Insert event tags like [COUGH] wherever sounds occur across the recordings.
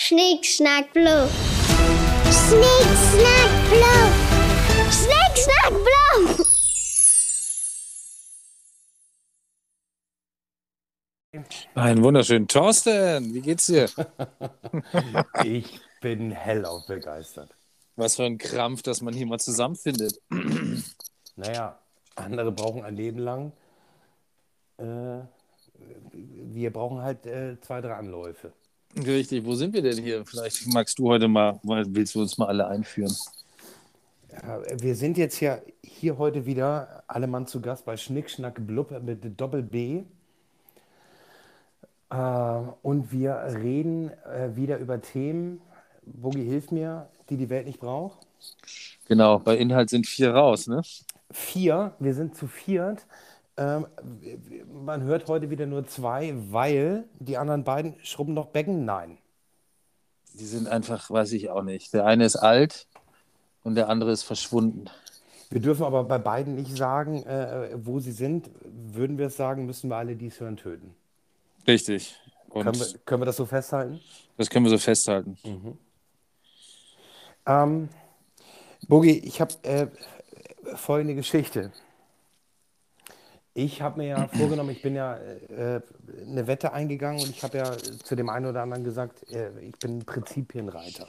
Schnick, schnack, blub. Schnick, schnack, blub. Schnick, schnack, blub. Einen wunderschönen Thorsten, wie geht's dir? [LAUGHS] Ich bin hellauf begeistert. Was für ein Krampf, dass man hier mal zusammenfindet. [CLEARS THROAT] Naja, andere brauchen ein Leben lang. Äh, wir brauchen halt äh, zwei, drei Anläufe. Richtig, wo sind wir denn hier? Vielleicht magst du heute mal, willst du uns mal alle einführen? Ja, wir sind jetzt ja hier heute wieder alle Mann zu Gast bei Schnick, Schnack, Blub mit Doppel B. Äh, und wir reden äh, wieder über Themen, Boogie, hilf mir, die die Welt nicht braucht. Genau, bei Inhalt sind vier raus, ne? Vier, wir sind zu viert. Ähm, man hört heute wieder nur zwei, weil die anderen beiden schrubben noch Becken. Nein. Die sind einfach, weiß ich auch nicht. Der eine ist alt und der andere ist verschwunden. Wir dürfen aber bei beiden nicht sagen, äh, wo sie sind. Würden wir es sagen, müssen wir alle, die es hören, töten. Richtig. Können wir, können wir das so festhalten? das können wir so festhalten. Ähm, Bogi, ich habe äh, folgende Geschichte. Ich habe mir ja [CLEARS THROAT] vorgenommen, ich bin ja äh, eine Wette eingegangen und ich habe ja zu dem einen oder anderen gesagt, äh, ich bin ein Prinzipienreiter.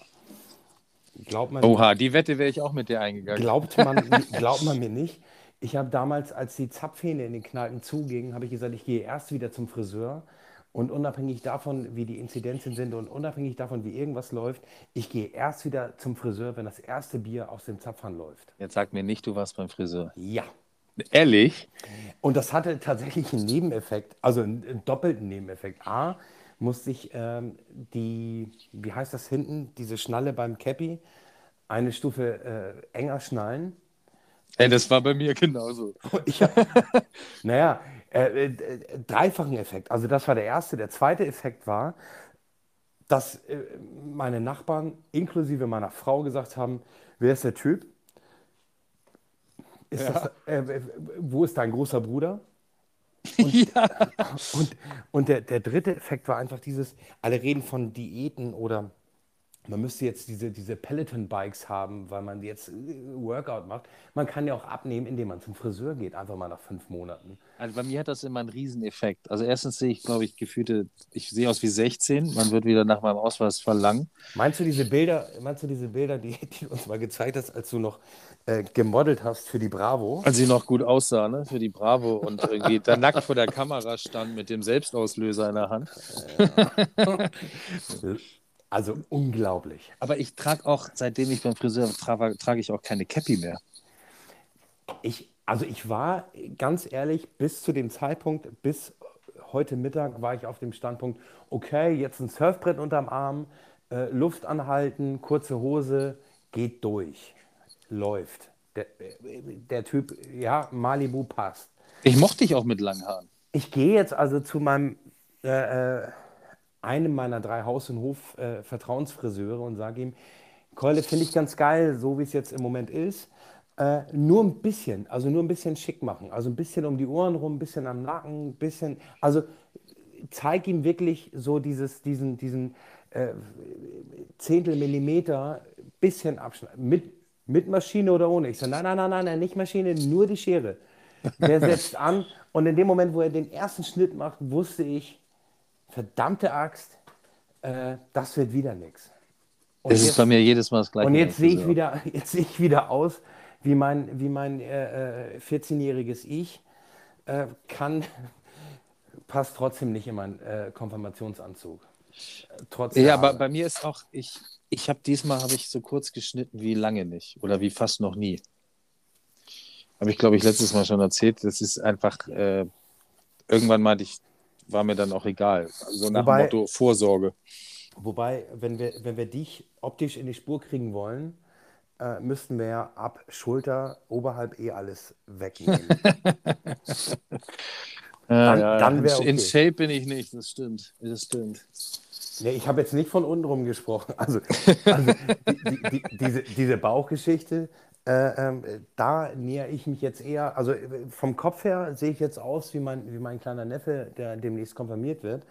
Glaubt man, Oha, die Wette wäre ich auch mit dir eingegangen. glaubt man, [LAUGHS] glaubt man mir nicht. Ich habe damals, als die Zapfhähne in den Kneipen zugingen, habe ich gesagt, ich gehe erst wieder zum Friseur und unabhängig davon, wie die Inzidenzen sind und unabhängig davon, wie irgendwas läuft, ich gehe erst wieder zum Friseur, wenn das erste Bier aus dem Zapfhahn läuft. Jetzt sag mir nicht, du warst beim Friseur. Ja. Ehrlich? Und das hatte tatsächlich einen Nebeneffekt, also einen, doppelten Nebeneffekt. A, musste ich ähm, die, wie heißt das hinten, diese Schnalle beim Cappy, eine Stufe äh, enger schnallen. Ey, das war bei mir genauso. [LAUGHS] Ich hab, naja, äh, äh, dreifachen Effekt. Also das war der erste. Der zweite Effekt war, dass äh, meine Nachbarn inklusive meiner Frau gesagt haben, wer ist der Typ? Ist das, äh, wo ist dein großer Bruder? [LAUGHS] ja. Und, und der, der dritte Effekt war einfach dieses, alle reden von Diäten oder man müsste jetzt diese, diese Peloton-Bikes haben, weil man jetzt äh, Workout macht. Man kann ja auch abnehmen, indem man zum Friseur geht, einfach mal nach fünf Monaten. Also bei mir hat das immer einen Rieseneffekt. Also erstens sehe ich, glaube ich, gefühlte, ich sehe aus wie 16. Man wird wieder nach meinem Ausweis verlangen. Meinst du diese Bilder, meinst du diese Bilder, die, [LAUGHS] die du uns mal gezeigt hast, als du noch äh, gemodelt hast für die Bravo? Als sie noch gut aussah, ne? Für die Bravo und irgendwie da [LAUGHS] nackt vor der Kamera stand mit dem Selbstauslöser in der Hand. [LAUGHS] Also unglaublich. Aber ich trage auch, seitdem ich beim Friseur trage, trage ich auch keine Cappy mehr. Ich, also ich war ganz ehrlich, bis zu dem Zeitpunkt, bis heute Mittag war ich auf dem Standpunkt, okay, jetzt ein Surfbrett unterm Arm, äh, Luft anhalten, kurze Hose, geht durch, läuft. Der, der Typ, ja, Malibu passt. Ich mochte dich auch mit langen Haaren. Ich gehe jetzt also zu meinem, äh, äh, einem meiner drei Haus- und Hof-Vertrauensfriseure und sage ihm, Keule finde ich ganz geil, so wie es jetzt im Moment ist. Äh, nur ein bisschen, also nur ein bisschen schick machen. Also ein bisschen um die Ohren rum, ein bisschen am Nacken, ein bisschen. Also zeig ihm wirklich so dieses, diesen, diesen äh, Zehntel Millimeter, bisschen abschneiden. Mit, mit Maschine oder ohne? Ich sage, nein, nein, nein, nein, nein, nicht Maschine, nur die Schere. Der [LAUGHS] setzt an und in dem Moment, wo er den ersten Schnitt macht, wusste ich, verdammte Axt, äh, das wird wieder nichts. Das ist bei mir jedes Mal das gleiche. und jetzt sehe ich wieder, [LAUGHS] jetzt sehe ich wieder aus wie mein, wie mein äh, äh, 14-jähriges Ich. Äh, kann, [LAUGHS] passt trotzdem nicht in meinen äh, Konfirmationsanzug. Äh, Trotz Ja, aber bei mir ist auch, ich, ich habe diesmal habe ich so kurz geschnitten wie lange nicht oder wie fast noch nie. Habe ich, glaube ich, letztes Mal schon erzählt. Das ist einfach, äh, irgendwann meinte ich, war mir dann auch egal. So nach Wobei- dem Motto Vorsorge. Wobei, wenn wir, wenn wir dich optisch in die Spur kriegen wollen, äh, müssten wir ja ab Schulter, oberhalb eh alles wegnehmen. [LAUGHS] Dann- ja, dann in, wär in okay. Shape bin ich nicht, das stimmt. Das stimmt. Nee, ich habe jetzt nicht von unten rum gesprochen. Also, [LAUGHS] also die, die, die, diese, diese Bauchgeschichte, äh, ähm, da nähere ich mich jetzt eher, also äh, vom Kopf her sehe ich jetzt aus wie mein, wie mein kleiner Neffe, der demnächst konfirmiert wird.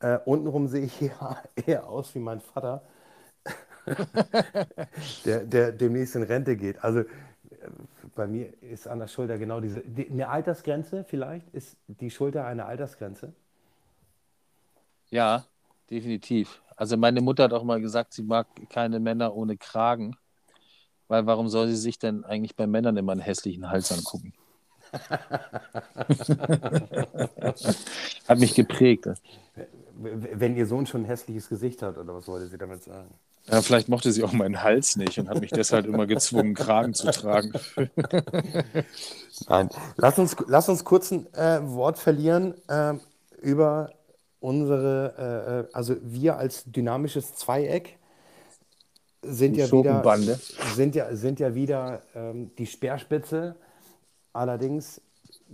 Äh, untenrum sehe ich [LAUGHS] eher, eher aus wie mein Vater, [LAUGHS] der, der demnächst in Rente geht. Also äh, bei mir ist an der Schulter genau diese, die, eine Altersgrenze vielleicht? Ist die Schulter eine Altersgrenze? Ja, definitiv. Also meine Mutter hat auch mal gesagt, sie mag keine Männer ohne Kragen, weil warum soll sie sich denn eigentlich bei Männern immer einen hässlichen Hals angucken? [LAUGHS] hat mich geprägt. Wenn ihr Sohn schon ein hässliches Gesicht hat, oder was wollte sie damit sagen? Ja, vielleicht mochte sie auch meinen Hals nicht und hat mich deshalb immer gezwungen, Kragen zu tragen. Nein, lass uns, lass uns kurz ein äh, Wort verlieren äh, über unsere, äh, also wir als dynamisches Zweieck sind Die ja wieder, sind ja, sind ja wieder ähm, die Speerspitze. Allerdings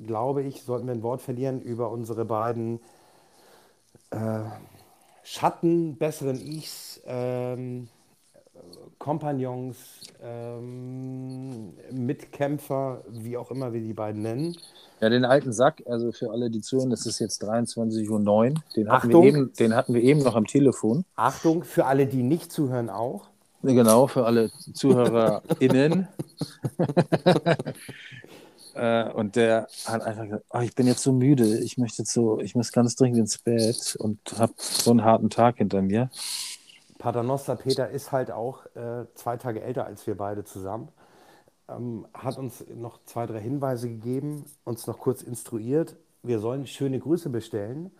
glaube ich, sollten wir ein Wort verlieren über unsere beiden äh, Schatten, besseren Ichs, ähm, Kompagnons, ähm, Mitkämpfer, wie auch immer wir die beiden nennen. Ja, den alten Sack, also für alle, die zuhören, das ist jetzt 23.09 Uhr. Den hatten, wir Achtung. eben, den hatten wir eben noch am Telefon. Achtung, für alle, die nicht zuhören, auch. Genau, für alle ZuhörerInnen. [LAUGHS] äh, und der hat einfach gesagt, oh, ich bin jetzt so müde, ich möchte jetzt so, ich muss ganz dringend ins Bett und habe so einen harten Tag hinter mir. Paternoster Peter ist halt auch äh, zwei Tage älter als wir beide zusammen. Ähm, hat uns noch zwei, drei Hinweise gegeben, uns noch kurz instruiert. Wir sollen schöne Grüße bestellen.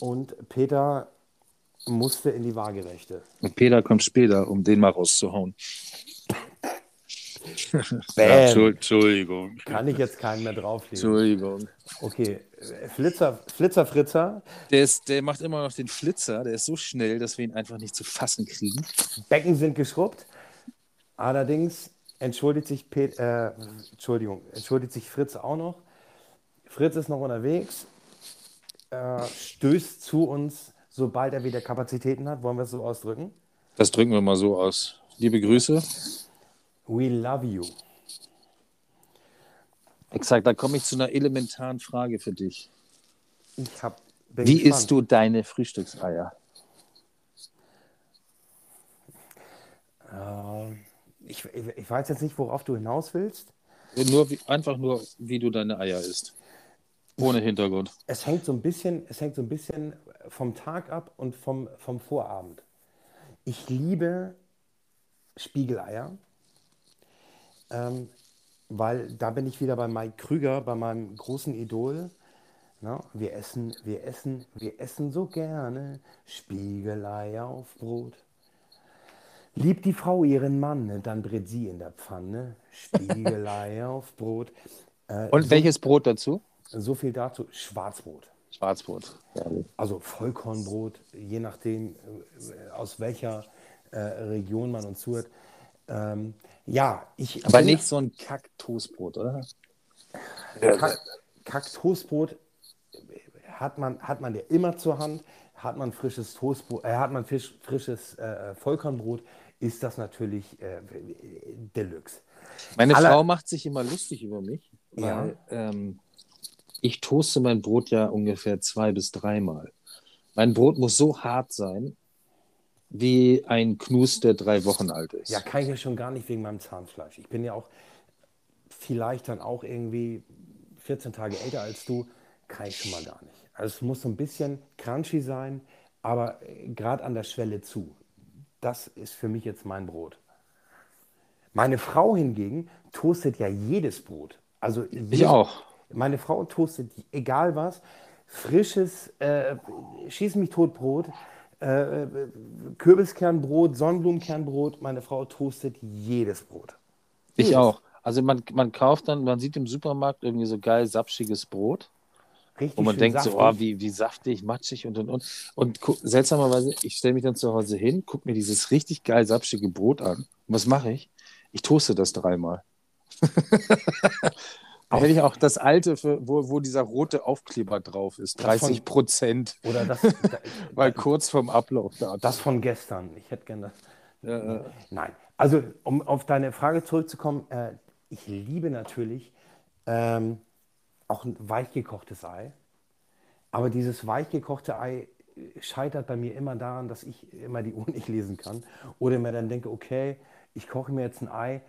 Und Peter musste in die Waagerechte. Und Peter kommt später, um den mal rauszuhauen. [LAUGHS] Ja, Entschuld- Entschuldigung. Kann ich jetzt keinen mehr drauflegen. Entschuldigung. Okay, Flitzer, Flitzer Fritzer, Der, ist, der macht immer noch den Flitzer, der ist so schnell, dass wir ihn einfach nicht zu fassen kriegen. Becken sind geschrubbt. Allerdings entschuldigt sich, Pet, äh, Entschuldigung, entschuldigt sich Fritz auch noch. Fritz ist noch unterwegs, äh, stößt zu uns, sobald er wieder Kapazitäten hat. Wollen wir es so ausdrücken? Das drücken wir mal so aus. Liebe Grüße. We love you. Exakt, da komme ich zu einer elementaren Frage für dich. Ich hab, bin Wie gespannt. isst du deine Frühstückseier? Äh, ich, ich, ich weiß jetzt nicht, worauf du hinaus willst. Nur wie, einfach nur, wie du deine Eier isst. Ohne Hintergrund. Es hängt so ein bisschen, es hängt so ein bisschen vom Tag ab und vom, vom Vorabend. Ich liebe Spiegeleier, ähm, weil da bin ich wieder bei Mike Krüger, bei meinem großen Idol. Na, wir essen, wir essen, wir essen so gerne Spiegeleier auf Brot. Liebt die Frau ihren Mann, dann brät sie in der Pfanne Spiegeleier [LAUGHS] auf Brot. Äh, Und welches Brot dazu? So viel dazu. Schwarzbrot. Schwarzbrot. Also Vollkornbrot, je nachdem, äh, aus welcher äh, Region man uns zuhört. Ähm, ja, ich Aber bin- nicht so ein Kack-Toastbrot, oder? Kack, Kack-Toastbrot hat man, hat man ja immer zur Hand. Hat man frisches Toastbrot, äh, hat man Fisch, frisches äh, Vollkornbrot, ist das natürlich äh, Deluxe. Meine Aller- Frau macht sich immer lustig über mich, Ja. weil ähm, ich toaste mein Brot ja ungefähr zwei bis dreimal. Mein Brot muss so hart sein, wie ein Knus, der drei Wochen alt ist. Ja, kann ich ja schon gar nicht wegen meinem Zahnfleisch. Ich bin ja auch vielleicht dann auch irgendwie 14 Tage älter als du, kann ich schon mal gar nicht. Also es muss so ein bisschen crunchy sein, aber gerade an der Schwelle zu. Das ist für mich jetzt mein Brot. Meine Frau hingegen toastet ja jedes Brot. Also Ich auch. Meine Frau toastet egal was, frisches äh, Schieß mich tot Brot, äh, Kürbiskernbrot, Sonnenblumenkernbrot. Meine Frau toastet jedes Brot. Ich Jedes. auch. Also man, man kauft dann, man sieht im Supermarkt irgendwie so geil sapschiges Brot, Richtig wo man denkt so, saftig. oh, wie, wie saftig, matschig und und und. Und seltsamerweise, ich stelle mich dann zu Hause hin, gucke mir dieses richtig geil sapschige Brot an. Und was mache ich? Ich toaste das dreimal. [LAUGHS] Da hätte ich auch das alte, für, wo, wo dieser rote Aufkleber drauf ist, Das von- 30 Prozent, Oder das, [LAUGHS] weil kurz vorm Ablauf da. das von gestern. Ich hätte gerne das. Äh, Nein. Also, um auf deine Frage zurückzukommen, äh, ich liebe natürlich ähm, auch ein weichgekochtes Ei. Aber dieses weichgekochte Ei scheitert bei mir immer daran, dass ich immer die Uhr nicht lesen kann. Oder mir dann denke, okay, ich koche mir jetzt ein Ei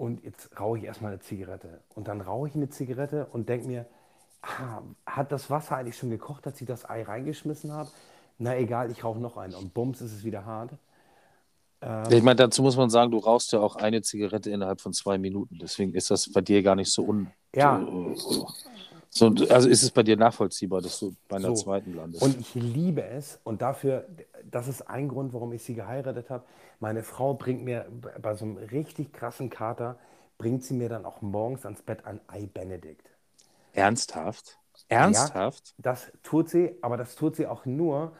und jetzt rauche ich erstmal eine Zigarette. Und dann rauche ich eine Zigarette und denke mir, ah, hat das Wasser eigentlich schon gekocht, als ich das Ei reingeschmissen habe? Na egal, ich rauche noch einen. Und bums ist es wieder hart. Ich meine, dazu muss man sagen, du rauchst ja auch eine Zigarette innerhalb von zwei Minuten. Deswegen ist das bei dir gar nicht so un. Ja. So, also ist es bei dir nachvollziehbar, dass du bei einer So. zweiten landest. Und ich liebe es und dafür, das ist ein Grund, warum ich sie geheiratet habe. Meine Frau bringt mir bei so einem richtig krassen Kater, bringt sie mir dann auch morgens ans Bett ein Ei Benedikt. Ernsthaft? Ernsthaft? Das tut sie, aber das tut sie auch nur,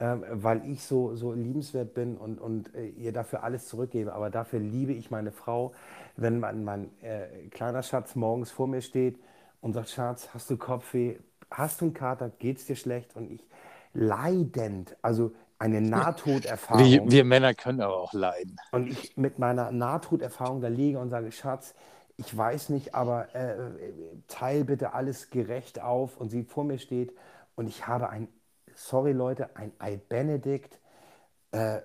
ähm, weil ich so, so liebenswert bin und, und äh, ihr dafür alles zurückgebe. Aber dafür liebe ich meine Frau, wenn mein, mein äh, kleiner Schatz morgens vor mir steht und sagt, Schatz, hast du Kopfweh? Hast du einen Kater? Geht's dir schlecht? Und ich leidend, also eine Nahtoderfahrung. Wir, wir Männer können aber auch leiden. Und ich mit meiner Nahtoderfahrung da liege und sage, Schatz, ich weiß nicht, aber äh, teil bitte alles gerecht auf. Und sie vor mir steht und ich habe ein, sorry Leute, ein Ei Benedikt. Äh,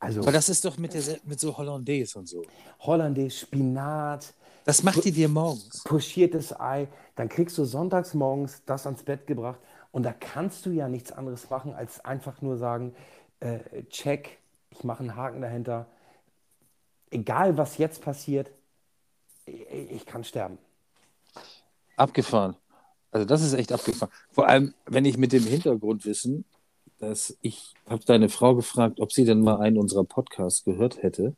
also Aber das ist doch mit, der, mit so Hollandaise und so. Hollandaise, Spinat, Das macht die dir morgens. pochiertes Ei. Dann kriegst du sonntags morgens das ans Bett gebracht. Und da kannst du ja nichts anderes machen, als einfach nur sagen, äh, check, ich mache einen Haken dahinter. Egal, was jetzt passiert, ich, ich kann sterben. Abgefahren. Also das ist echt abgefahren. Vor allem, wenn ich mit dem Hintergrundwissen, dass ich habe deine Frau gefragt, ob sie denn mal einen unserer Podcasts gehört hätte.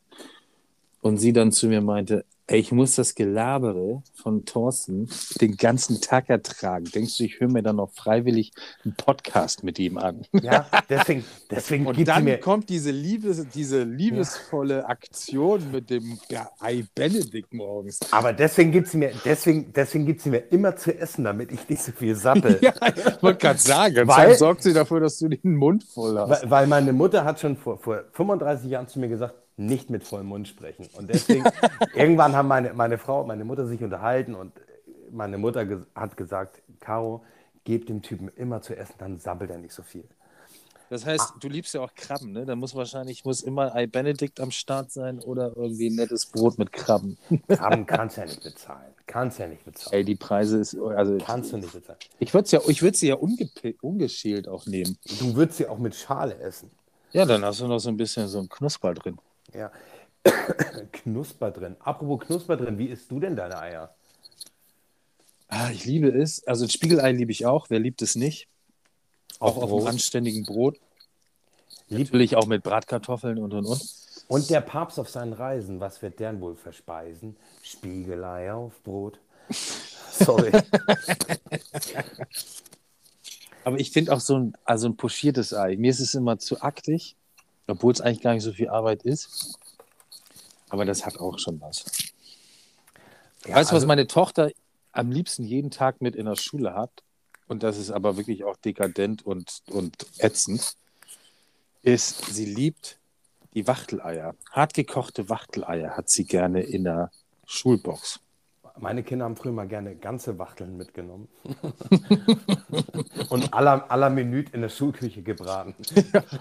Und sie dann zu mir meinte, ich muss das Gelabere von Thorsten den ganzen Tag ertragen. Denkst du, ich höre mir dann noch freiwillig einen Podcast mit ihm an? Ja, deswegen, deswegen Und dann mir. kommt diese, Liebes, diese liebesvolle Aktion mit dem Ei Benedikt morgens. Aber deswegen gibt sie mir, deswegen, deswegen gibt sie mir immer zu essen, damit ich nicht so viel sappel. [LAUGHS] Ja, ich wollte gerade sagen, Weil- dann sorgt sie dafür, dass du den Mund voll hast. Weil, weil meine Mutter hat schon vor, vor 35 Jahren zu mir gesagt, nicht mit vollem Mund sprechen. Und deswegen, [LAUGHS] irgendwann haben meine, meine Frau und meine Mutter sich unterhalten und meine Mutter ges hat gesagt, Caro, gib dem Typen immer zu essen, dann sabbelt er nicht so viel. Das heißt, du liebst ja auch Krabben, ne? Da muss wahrscheinlich muss immer Ei Benedikt am Start sein oder irgendwie ein nettes Brot mit Krabben. Krabben [LAUGHS] kannst du ja nicht bezahlen. Kannst ja nicht bezahlen. Ey, die Preise ist also Kannst du nicht bezahlen. ich würde ja ich würde sie ja ungeschält auch nehmen. Du würdest sie auch mit Schale essen. Ja, dann hast du noch so ein bisschen so ein Knusper drin. Ja. [COUGHS] Knusper drin. Apropos Knusper drin, wie isst du denn deine Eier? Ah, ich liebe es. Also ein Spiegelei liebe ich auch. Wer liebt es nicht? Auch auf Brot. einem anständigen Brot. Lieb- Natürlich auch mit Bratkartoffeln und und und. Und der Papst auf seinen Reisen, was wird der denn wohl verspeisen? Spiegelei auf Brot. [LAUGHS] Sorry. Aber ich finde auch so ein, also ein pochiertes Ei. Mir ist es immer zu aktig, obwohl es eigentlich gar nicht so viel Arbeit ist. Aber das hat auch schon was. Ja, weißt du, was also- meine Tochter am liebsten jeden Tag mit in der Schule hat? Und das ist aber wirklich auch dekadent und, und ätzend. Ist, sie liebt die Wachteleier. Hartgekochte Wachteleier hat sie gerne in der Schulbox. Meine Kinder haben früher mal gerne ganze Wachteln mitgenommen. [LAUGHS] Und aller, aller Minute in der Schulküche gebraten.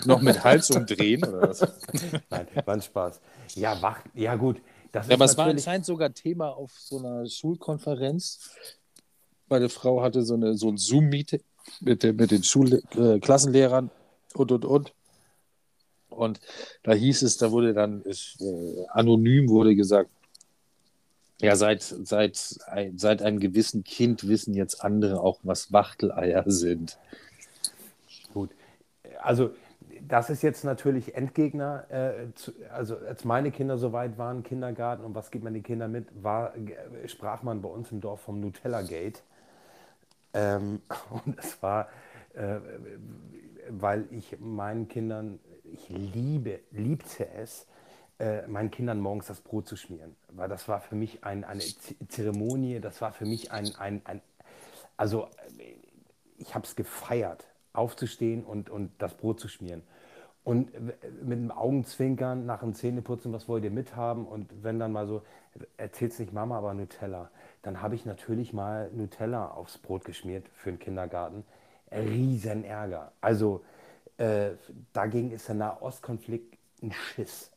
Noch mit Hals umdrehen oder was? [LAUGHS] Nein, war ein Spaß. Ja, Wach, ja gut. Das Ja, aber es war anscheinend sogar Thema auf so einer Schulkonferenz. Meine Frau hatte so, eine, so ein Zoom-Meeting mit, den- mit den Schul äh, Klassenlehrern und, und, und. Und da hieß es, da wurde dann, ist, äh, anonym wurde gesagt, ja, seit, seit, seit einem gewissen Kind wissen jetzt andere auch, was Wachteleier sind. Gut. Also, das ist jetzt natürlich Endgegner. Äh, zu, also, als meine Kinder so weit waren, Kindergarten und was gibt man den Kindern mit, war, äh, sprach man bei uns im Dorf vom Nutella-Gate. Ähm, [LAUGHS] und es war, äh, weil ich meinen Kindern, ich liebe, liebte es, äh, meinen Kindern morgens das Brot zu schmieren. Weil das war für mich ein, eine Zeremonie, das war für mich ein, ein, ein also äh, ich habe es gefeiert, aufzustehen und, und das Brot zu schmieren. Und mit dem Augenzwinkern nach dem Zähneputzen, was wollt ihr mithaben? Und wenn dann mal so, erzählt's nicht Mama, aber Nutella, dann habe ich natürlich mal Nutella aufs Brot geschmiert für den Kindergarten. Riesen Ärger. Also äh, dagegen ist der Nahostkonflikt ein Schiss.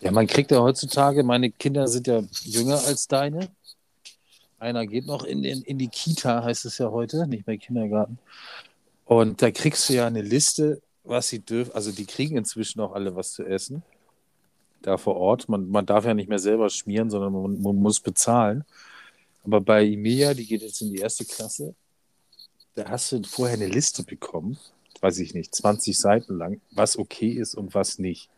Ja, man kriegt ja heutzutage, meine Kinder sind ja jünger als deine. Einer geht noch in, in, in die Kita, heißt es ja heute, nicht mehr Kindergarten. Und da kriegst du ja eine Liste, was sie dürfen. Also die kriegen inzwischen auch alle was zu essen. Da vor Ort. Man, man darf ja nicht mehr selber schmieren, sondern man, man muss bezahlen. Aber bei Emilia, die geht jetzt in die erste Klasse, da hast du vorher eine Liste bekommen, weiß ich nicht, 20 Seiten lang, was okay ist und was nicht.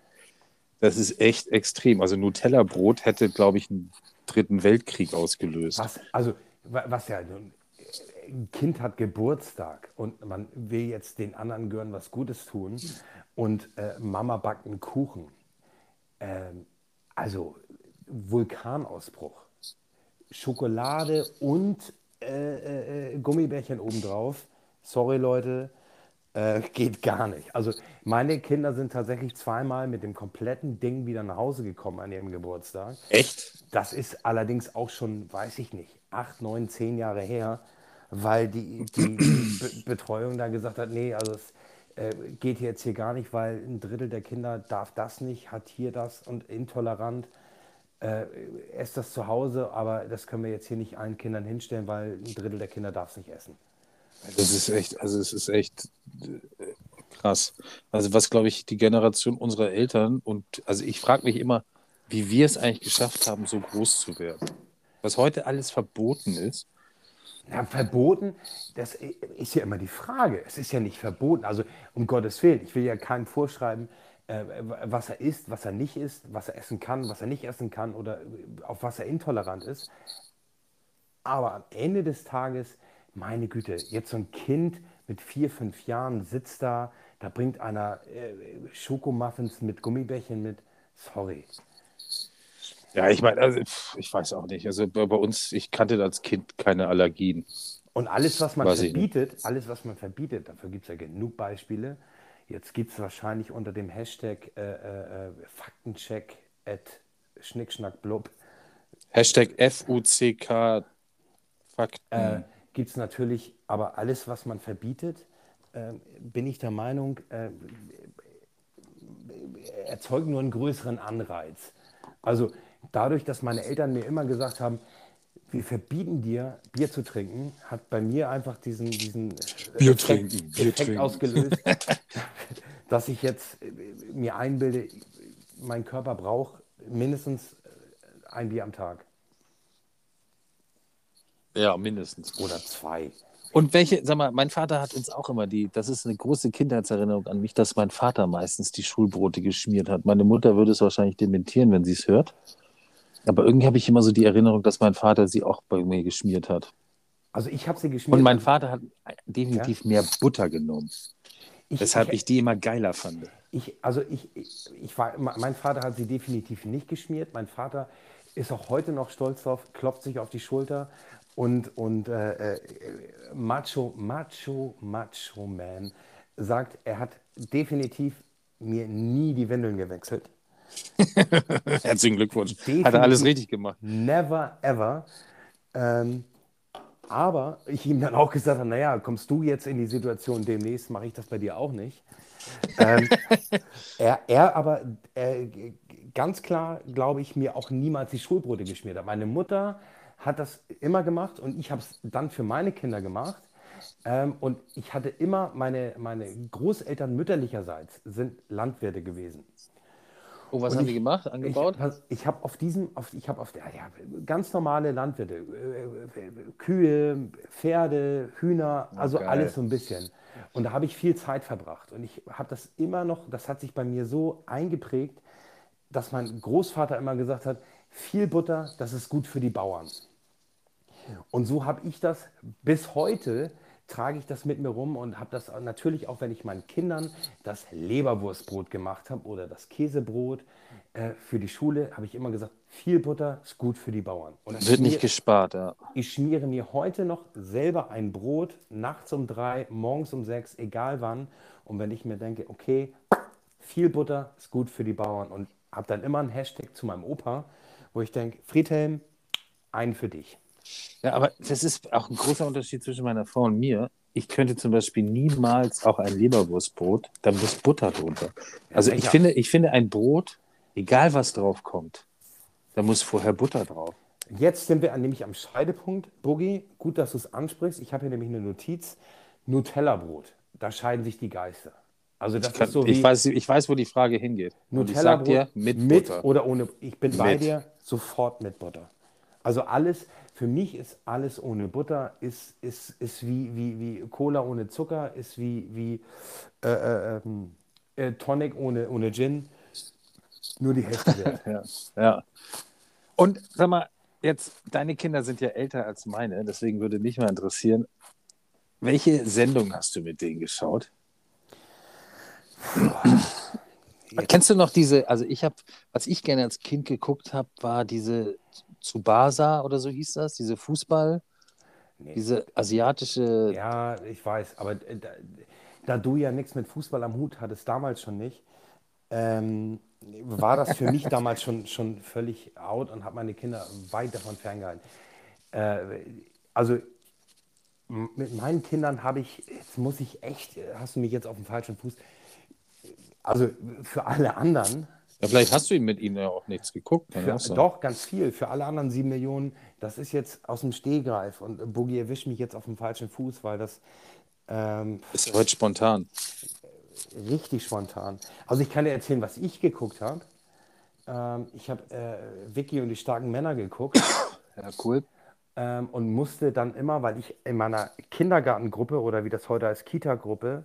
Das ist echt extrem. Also Nutella-Brot hätte, glaube ich, einen dritten Weltkrieg ausgelöst. Was, also, wa- was ja, ein Kind hat Geburtstag und man will jetzt den anderen gehören was Gutes tun und äh, Mama backt einen Kuchen. Ähm, also Vulkanausbruch. Schokolade und äh, äh, Gummibärchen obendrauf. Sorry, Leute, äh, geht gar nicht. Also meine Kinder sind tatsächlich zweimal mit dem kompletten Ding wieder nach Hause gekommen an ihrem Geburtstag. Echt? Das ist allerdings auch schon, weiß ich nicht, acht, neun, zehn Jahre her, weil die, die, die [CLEARS THROAT] Be Betreuung da gesagt hat, nee, also es äh, geht jetzt hier gar nicht, weil ein Drittel der Kinder darf das nicht, hat hier das und intolerant. Äh, esst das zu Hause, aber das können wir jetzt hier nicht allen Kindern hinstellen, weil ein Drittel der Kinder darf es nicht essen. Das ist echt, also es ist echt äh, krass. Also was, glaube ich, die Generation unserer Eltern und also ich frage mich immer, wie wir es eigentlich geschafft haben, so groß zu werden. Was heute alles verboten ist. Ja, verboten, das ist ja immer die Frage. Es ist ja nicht verboten. Also um Gottes Willen, ich will ja keinem vorschreiben, äh, was er isst, was er nicht isst, was er essen kann, was er nicht essen kann oder auf was er intolerant ist. Aber am Ende des Tages, meine Güte, jetzt so ein Kind mit vier, fünf Jahren sitzt da, da bringt einer äh, Schokomuffins mit Gummibärchen mit. Sorry. Ja, ich meine, also, ich weiß auch nicht. Also bei uns, ich kannte als Kind keine Allergien. Und alles, was man Weiß verbietet, alles, was man verbietet, dafür gibt es ja genug Beispiele. Jetzt gibt es wahrscheinlich unter dem Hashtag äh, äh, äh, Faktencheck at Schnickschnackblub, Hashtag FUCK Fakten. äh, gibt es natürlich, aber alles, was man verbietet, äh, bin ich der Meinung, äh, erzeugt nur einen größeren Anreiz. Also dadurch, dass meine Eltern mir immer gesagt haben, wir verbieten dir, Bier zu trinken, hat bei mir einfach diesen, diesen Bier Effekt, trinken, Bier Effekt trinken. ausgelöst, [LAUGHS] dass ich jetzt äh, mir einbilde, mein Körper braucht mindestens äh, ein Bier am Tag ja, mindestens. oder zwei. Und welche, sag mal, mein Vater hat uns auch immer die, das ist eine große Kindheitserinnerung an mich, dass mein Vater meistens die Schulbrote geschmiert hat. Meine Mutter würde es wahrscheinlich dementieren, wenn sie es hört. Aber irgendwie habe ich immer so die Erinnerung, dass mein Vater sie auch bei mir geschmiert hat. Also ich habe sie geschmiert. Und mein Vater hat definitiv mehr Butter genommen, ich, weshalb ich, ich die immer geiler fand. Ich, also ich, ich, ich war, mein Vater hat sie definitiv nicht geschmiert. Mein Vater ist auch heute noch stolz drauf, klopft sich auf die Schulter und, und äh, äh, Macho, Macho, Macho Man sagt, er hat definitiv mir nie die Windeln gewechselt. [LAUGHS] Herzlichen Glückwunsch. Hat Definitiv. er alles richtig gemacht. Never ever. Ähm, aber ich ihm dann auch gesagt habe, naja, kommst du jetzt in die Situation, demnächst mache ich das bei dir auch nicht. ähm, [LAUGHS] er, er aber äh, ganz klar, glaube ich, mir auch niemals die Schulbrote geschmiert hat. Meine Mutter hat das immer gemacht und ich habe es dann für meine Kinder gemacht. Ähm, und ich hatte immer, meine, meine Großeltern mütterlicherseits sind Landwirte gewesen. Oh, was Und haben ich- die gemacht? Angebaut? Ich, ich habe auf diesem, auf, ich habe auf der, ja, ganz normale Landwirte, äh, Kühe, Pferde, Hühner, also geil. alles so ein bisschen. Und da habe ich viel Zeit verbracht. Und ich habe das immer noch, das hat sich bei mir so eingeprägt, dass mein Großvater immer gesagt hat, viel Butter, das ist gut für die Bauern. Und so habe ich das bis heute, trage ich das mit mir rum und habe das natürlich auch, wenn ich meinen Kindern das Leberwurstbrot gemacht habe oder das Käsebrot äh, für die Schule, habe ich immer gesagt, viel Butter ist gut für die Bauern. Wird nicht gespart, ja. ich schmiere mir heute noch selber ein Brot, nachts um drei, morgens um sechs, egal wann. Und wenn ich mir denke, okay, viel Butter ist gut für die Bauern und habe dann immer einen Hashtag zu meinem Opa, wo ich denke, Friedhelm, einen für dich. Ja, aber das ist auch ein großer Unterschied zwischen meiner Frau und mir. ich könnte zum Beispiel niemals auch ein Leberwurstbrot, da muss Butter drunter. Also ich sicher. finde, ich finde ein Brot, egal was drauf kommt, da muss vorher Butter drauf. Jetzt sind wir nämlich am Scheidepunkt. Boogie, gut, dass du es ansprichst. Ich habe hier nämlich eine Notiz. Nutella-Brot. Da scheiden sich die Geister. Also das Kann, ist so ich, wie weiß, ich weiß, wo die Frage hingeht. Ich sag dir, mit, Butter. oder ohne. Ich bin bei Mit. dir sofort mit Butter. Also alles, für mich ist alles ohne Butter, ist, ist, ist wie, wie, wie Cola ohne Zucker, ist wie, wie äh, äh, ähm, äh, Tonic ohne, ohne Gin. Nur die Hälfte. [LAUGHS] Ja, ja. Und sag mal, jetzt, deine Kinder sind ja älter als meine, deswegen würde mich mal interessieren, welche Sendung hast du mit denen geschaut? Kennst du noch diese, also ich habe, was ich gerne als Kind geguckt habe, war diese Tsubasa oder so hieß das, diese Fußball, diese asiatische, Ja, ich weiß, aber äh, da, da du ja nichts mit Fußball am Hut hattest, damals schon nicht, ähm, war das für mich [LAUGHS] damals schon, schon völlig out und habe meine Kinder weit davon ferngehalten. Äh, also mit meinen Kindern habe ich, jetzt muss ich echt, hast du mich jetzt auf dem falschen Fuß, also für alle anderen, ja, vielleicht hast du mit ihnen ja auch nichts geguckt. für, doch, ganz viel. Für alle anderen sieben Millionen, das ist jetzt aus dem Stehgreif. Und äh, Boogie erwischt mich jetzt auf dem falschen Fuß, weil das ähm, Ist heute spontan. richtig spontan. Also ich kann dir erzählen, was ich geguckt habe. Ähm, ich habe äh, Vicky und die starken Männer geguckt [COUGHS] Ja, cool. ähm, und musste dann immer, weil ich in meiner Kindergartengruppe oder wie das heute heißt, Kita-Gruppe,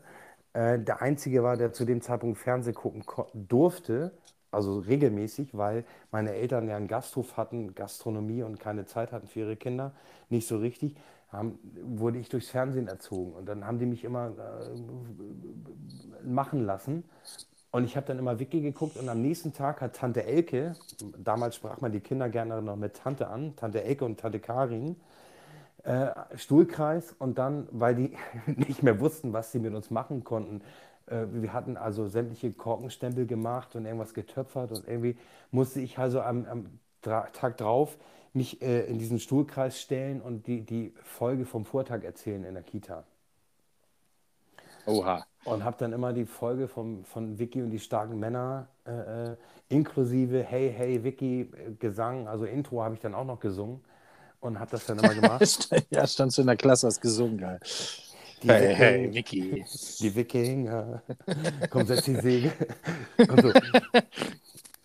äh, der Einzige war, der zu dem Zeitpunkt Fernseh gucken durfte, also regelmäßig, weil meine Eltern ja einen Gasthof hatten, Gastronomie und keine Zeit hatten für ihre Kinder, nicht so richtig, haben, wurde ich durchs Fernsehen erzogen. Und dann haben die mich immer äh, machen lassen. Und ich habe dann immer Wiki geguckt und am nächsten Tag hat Tante Elke, damals sprach man die Kinder gerne noch mit Tante an, Tante Elke und Tante Karin, äh, Stuhlkreis und dann, weil die [LAUGHS] nicht mehr wussten, was sie mit uns machen konnten. Äh, wir hatten also sämtliche Korkenstempel gemacht und irgendwas getöpfert und irgendwie musste ich also am, am Tag drauf mich äh, in diesen Stuhlkreis stellen und die, die Folge vom Vortag erzählen in der Kita. Oha. Und habe dann immer die Folge vom, von Vicky und die starken Männer äh, äh, inklusive Hey, hey, Vicky, äh, Gesang, also Intro habe ich dann auch noch gesungen und habe das dann immer [LAUGHS] gemacht. ja, standst du in der Klasse, hast gesungen, geil. Die Hey, Viking- hey, Vicky. Die Wikinger, komm, setz die Segel. [LAUGHS] Und so.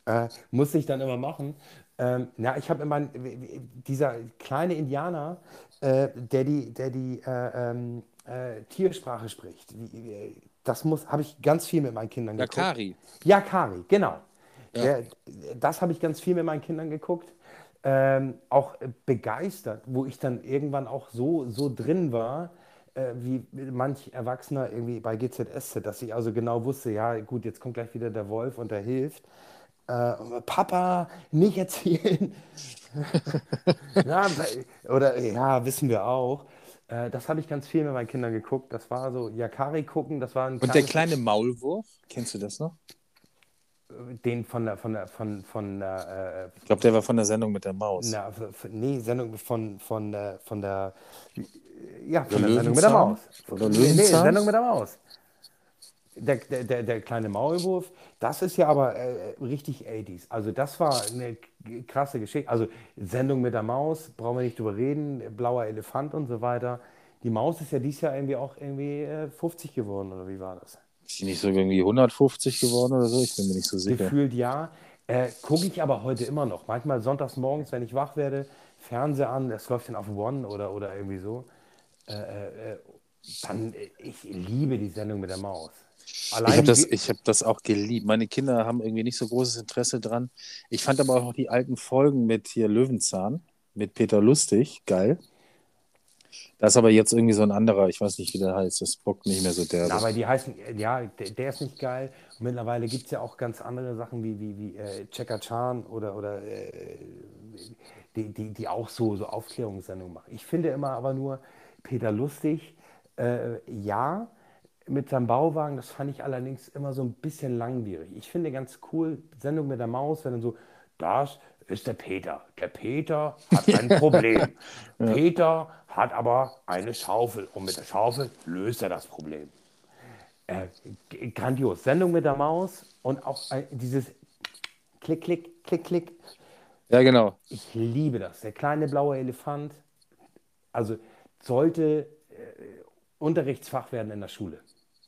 äh, musste ich dann immer machen. Ähm, na, ich habe immer, dieser kleine Indianer, äh, der die, der die äh, ähm, äh, Tiersprache spricht, das muss, habe ich ganz viel mit meinen Kindern Ja, geguckt. Kari. Ja, Kari, genau. Der, das habe ich ganz viel mit meinen Kindern geguckt. Ähm, auch begeistert, wo ich dann irgendwann auch so, so drin war, äh, wie manch Erwachsener irgendwie bei GZSZ, dass ich also genau wusste, ja gut, jetzt kommt gleich wieder der Wolf und der hilft. Äh, Papa, nicht erzählen. [LAUGHS] ja, oder ja, wissen wir auch. Äh, das habe ich ganz viel mit meinen Kindern geguckt. Das war so Yakari gucken, das war ein Und der kleine Maulwurf, kennst du das noch? den von der, von der, von, von der, äh, Ich glaube, der war von der Sendung mit der Maus. na, nee, Sendung von, von, der, von der, ja, von Der der Sendung mit der? Maus. Oder Nee, nee? Sendung mit der Maus. Der, der, der, der kleine Maulwurf, das ist ja aber äh, richtig 80s. Also das war eine krasse Geschichte. Also Sendung mit der Maus, brauchen wir nicht drüber reden, blauer Elefant und so weiter. Die Maus ist ja dieses Jahr irgendwie auch irgendwie äh, 50 geworden, oder wie war das? Ist die nicht so irgendwie 150 geworden oder so? Ich bin mir nicht so sicher. Gefühlt ja. Äh, Gucke ich aber heute immer noch. Manchmal sonntags morgens, wenn ich wach werde, Fernseher an, das läuft dann auf One oder, oder irgendwie so. Äh, äh, dann, äh, ich liebe die Sendung mit der Maus. Ich Allein habe das, ich hab das auch geliebt. Meine Kinder haben irgendwie nicht so großes Interesse dran. Ich fand aber auch noch die alten Folgen mit hier Löwenzahn, mit Peter Lustig, geil. Da ist aber jetzt irgendwie so ein anderer, ich weiß nicht, wie der heißt, das bockt nicht mehr so der. Na, aber die heißen, äh, ja, der, der ist nicht geil. Und mittlerweile gibt es ja auch ganz andere Sachen wie, wie, wie äh, Checker Chan oder, oder äh, die, die, die auch so, so Aufklärungssendungen machen. Ich finde immer aber nur Peter Lustig, äh, ja, mit seinem Bauwagen, das fand ich allerdings immer so ein bisschen langwierig. Ich finde ganz cool, Sendung mit der Maus, wenn dann so das ist der Peter. Der Peter hat ein [LAUGHS] Problem. Peter hat aber eine Schaufel und mit der Schaufel löst er das Problem. Äh, grandios. Sendung mit der Maus und auch ein, dieses Klick, Klick, Klick, Klick. Ja, genau. Ich liebe das. Der kleine blaue Elefant. Also sollte äh, Unterrichtsfach werden in der Schule.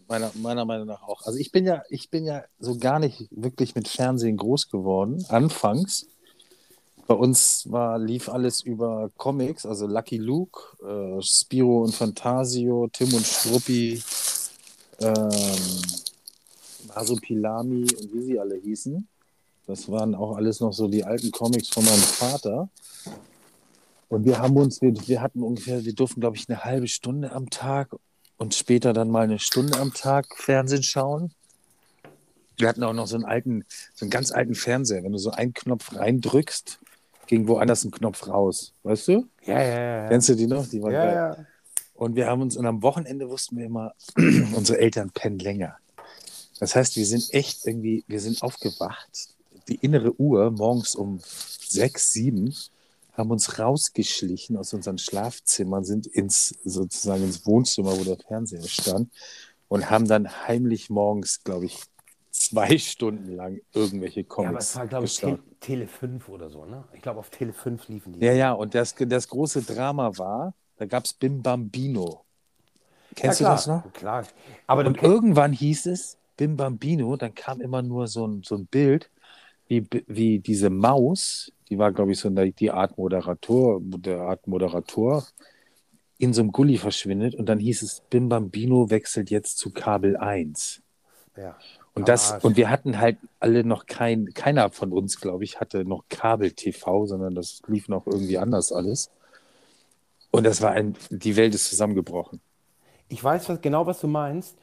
Meiner, meiner Meinung nach auch. Also ich bin ja, ich bin ja so gar nicht wirklich mit Fernsehen groß geworden, anfangs. Bei uns war, lief alles über Comics, also Lucky Luke, äh, Spiro und Fantasio, Tim und Struppi, ähm, Masupilami und wie sie alle hießen. Das waren auch alles noch so die alten Comics von meinem Vater. Und wir haben uns, wir, wir hatten ungefähr, wir durften, glaube ich, eine halbe Stunde am Tag und später dann mal eine Stunde am Tag Fernsehen schauen. Wir hatten auch noch so einen alten, so einen ganz alten Fernseher. Wenn du so einen Knopf reindrückst, ging woanders ein Knopf raus. Weißt du? Ja, ja, ja. Kennst du die noch? Die waren ja, geil. ja. Und wir haben uns, und am Wochenende wussten wir immer, [CLEARS THROAT] unsere Eltern pennen länger. Das heißt, wir sind echt irgendwie, wir sind aufgewacht. Die innere Uhr morgens um sechs, sieben haben uns rausgeschlichen aus unseren Schlafzimmern, sind ins sozusagen ins Wohnzimmer, wo der Fernseher stand, und haben dann heimlich morgens, glaube ich, zwei Stunden lang irgendwelche Ja, aber Comics es war, glaube ich. Te Tele 5 oder so, ne? Ich glaube, auf Tele 5 liefen die. Ja, ja, und das, das große Drama war, da gab es Bim Bambino. Kennst ja, du das noch? Klar. Aber Und irgendwann hieß es Bim Bambino, dann kam immer nur so ein, so ein Bild, wie, wie diese Maus, die war, glaube ich, so die Art Moderator, der Art Moderator, in so einem Gully verschwindet und dann hieß es, Bim Bambino wechselt jetzt zu Kabel 1. ja. Und das, Arsch. und wir hatten halt alle noch kein, keiner von uns, glaube ich, hatte noch Kabel-TV, sondern das lief noch irgendwie anders alles. Und das war ein, die Welt ist zusammengebrochen. Ich weiß was, genau, was du meinst.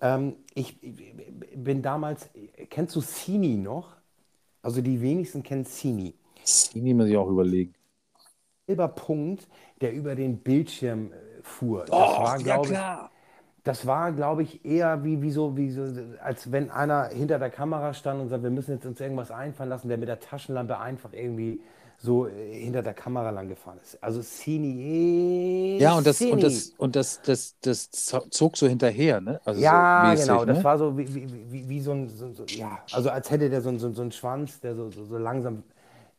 Ähm, ich, ich bin damals, kennst du Cini noch? Also die wenigsten kennen Cini. Cini muss ich auch überlegen. Gelber Punkt, der über den Bildschirm äh, fuhr. Das Oh, war, ja glaube ich, das war, glaube ich, eher wie, wie, so, wie so, als wenn einer hinter der Kamera stand und sagt, wir müssen jetzt uns irgendwas einfallen lassen, der mit der Taschenlampe einfach irgendwie so äh, hinter der Kamera lang gefahren ist. Also Cini. Ja, und das, und das, und das, das, das zog so hinterher, ne? Also Ja, so mäßig, genau. Ne? Das war so wie, wie, wie, wie so, ein, so, so, ja, also als hätte der so, so, so einen Schwanz, der so, so, so langsam,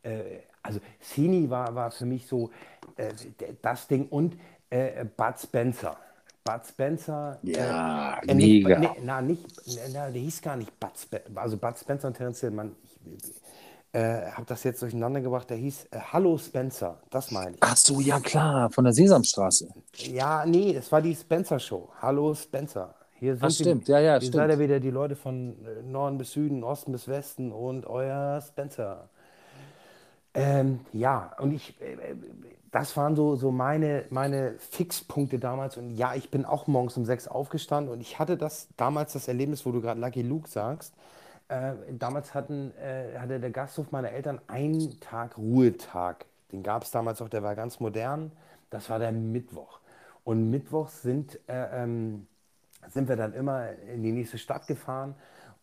äh, also Cini war, war für mich so äh, das Ding und äh, Bud Spencer. Bud Spencer. Ja, äh, nicht, mega. nee, na, nicht, na, der hieß gar nicht Bud Spencer, also Bud Spencer und Terence Hill, ich äh, habe das jetzt durcheinander gebracht, der hieß äh, Hallo Spencer, das meine ich. Ach so, ja klar, von der Sesamstraße. Ja, nee, das war die Spencer Show. Hallo Spencer. Hier sind Ach, stimmt. Ja, ja, Ihr stimmt. seid ja wieder die Leute von äh, Norden bis Süden, Osten bis Westen und euer Spencer. Ähm, ja, und ich, äh, äh, das waren so, so meine, meine Fixpunkte damals. Und ja, ich bin auch morgens um sechs aufgestanden und ich hatte das damals das Erlebnis, wo du gerade Lucky Luke sagst. Äh, damals hatten, äh, hatte der Gasthof meiner Eltern einen Tag Ruhetag. Den gab es damals auch, der war ganz modern. Das war der Mittwoch. Und Mittwochs sind, äh, ähm, sind wir dann immer in die nächste Stadt gefahren.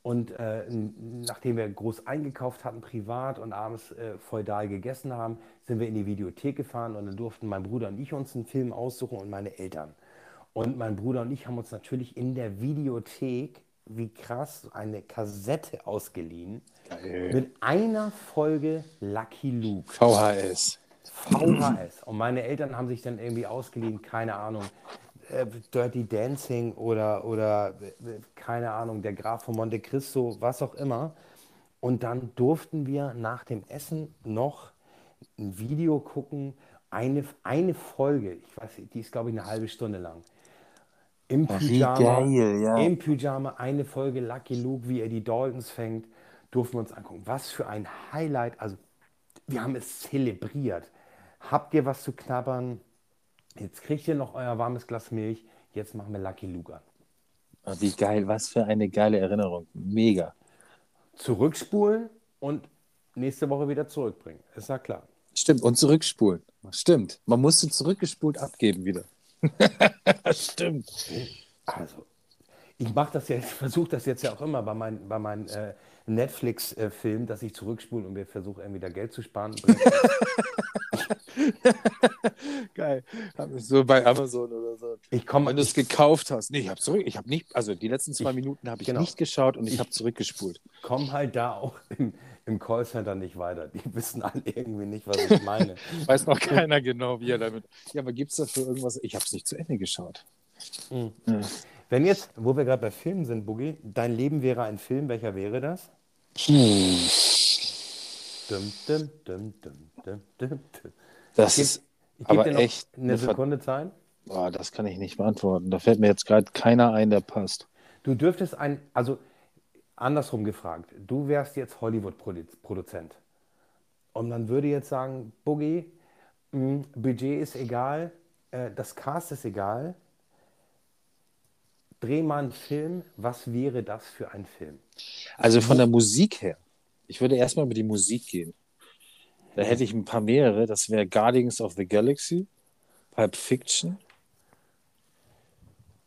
Und äh, nachdem wir groß eingekauft hatten, privat und abends äh, feudal gegessen haben, sind wir in die Videothek gefahren und dann durften mein Bruder und ich uns einen Film aussuchen und meine Eltern. Und mein Bruder und ich haben uns natürlich in der Videothek, wie krass, eine Kassette ausgeliehen mit einer Folge Lucky Luke. VHS. VHS. Und meine Eltern haben sich dann irgendwie ausgeliehen, keine Ahnung, äh, Dirty Dancing oder, oder äh, keine Ahnung, der Graf von Monte Cristo, was auch immer. Und dann durften wir nach dem Essen noch ein Video gucken, eine, eine Folge, ich weiß nicht, die ist glaube ich eine halbe Stunde lang. Im Ach, wie Pyjama, geil, ja. im Pyjama eine Folge Lucky Luke, wie er die Daltons fängt, durften wir uns angucken. Was für ein Highlight. Also, wir haben es zelebriert. Habt ihr was zu knabbern? Jetzt kriegt ihr noch euer warmes Glas Milch. Jetzt machen wir Lucky Luke an. Ah, Wie geil, was für eine geile Erinnerung. Mega. Zurückspulen und nächste Woche wieder zurückbringen. Ist ja klar. Stimmt, und zurückspulen. Stimmt. Man musste zurückgespult abgeben wieder. [LAUGHS] Stimmt. Also, ich mache das ja, versuche das jetzt ja auch immer bei meinen, bei meinen äh, Netflix-Filmen, dass ich zurückspule und mir versuche, irgendwie da Geld zu sparen. [LAUGHS] Geil. So bei Amazon oder so. Ich komme, Wenn du es gekauft hast. Nee, ich habe zurück. Ich habe nicht, also die letzten zwei Ich- Minuten habe ich genau. nicht geschaut und ich, Ich- habe zurückgespult. komme halt da auch [LAUGHS] im, im Callcenter nicht weiter. Die [LAUGHS] wissen alle irgendwie nicht, was ich meine. Weiß noch keiner genau, wie er damit. Ja, aber gibt es dafür irgendwas? Ich habe es nicht zu Ende geschaut. Wenn jetzt, wo wir gerade bei Filmen sind, Boogie, dein Leben wäre ein Film, welcher wäre das? Dum, dum, dum, dum, dum, dum, dum. Das ist Ich gebe aber dir noch echt eine Sekunde Zeit. Boah, das kann ich nicht beantworten. Da fällt mir jetzt gerade keiner ein, der passt. Du dürftest ein, also andersrum gefragt, du wärst jetzt Hollywood-Produzent. Und man würde jetzt sagen, Boogie, mh, Budget ist egal, äh, das Cast ist egal. Dreh mal einen Film, was wäre das für ein Film? Also von der Musik her. Ich würde erstmal über die Musik gehen. Da hätte ich ein paar mehrere. Das wäre Guardians of the Galaxy, Pulp Fiction.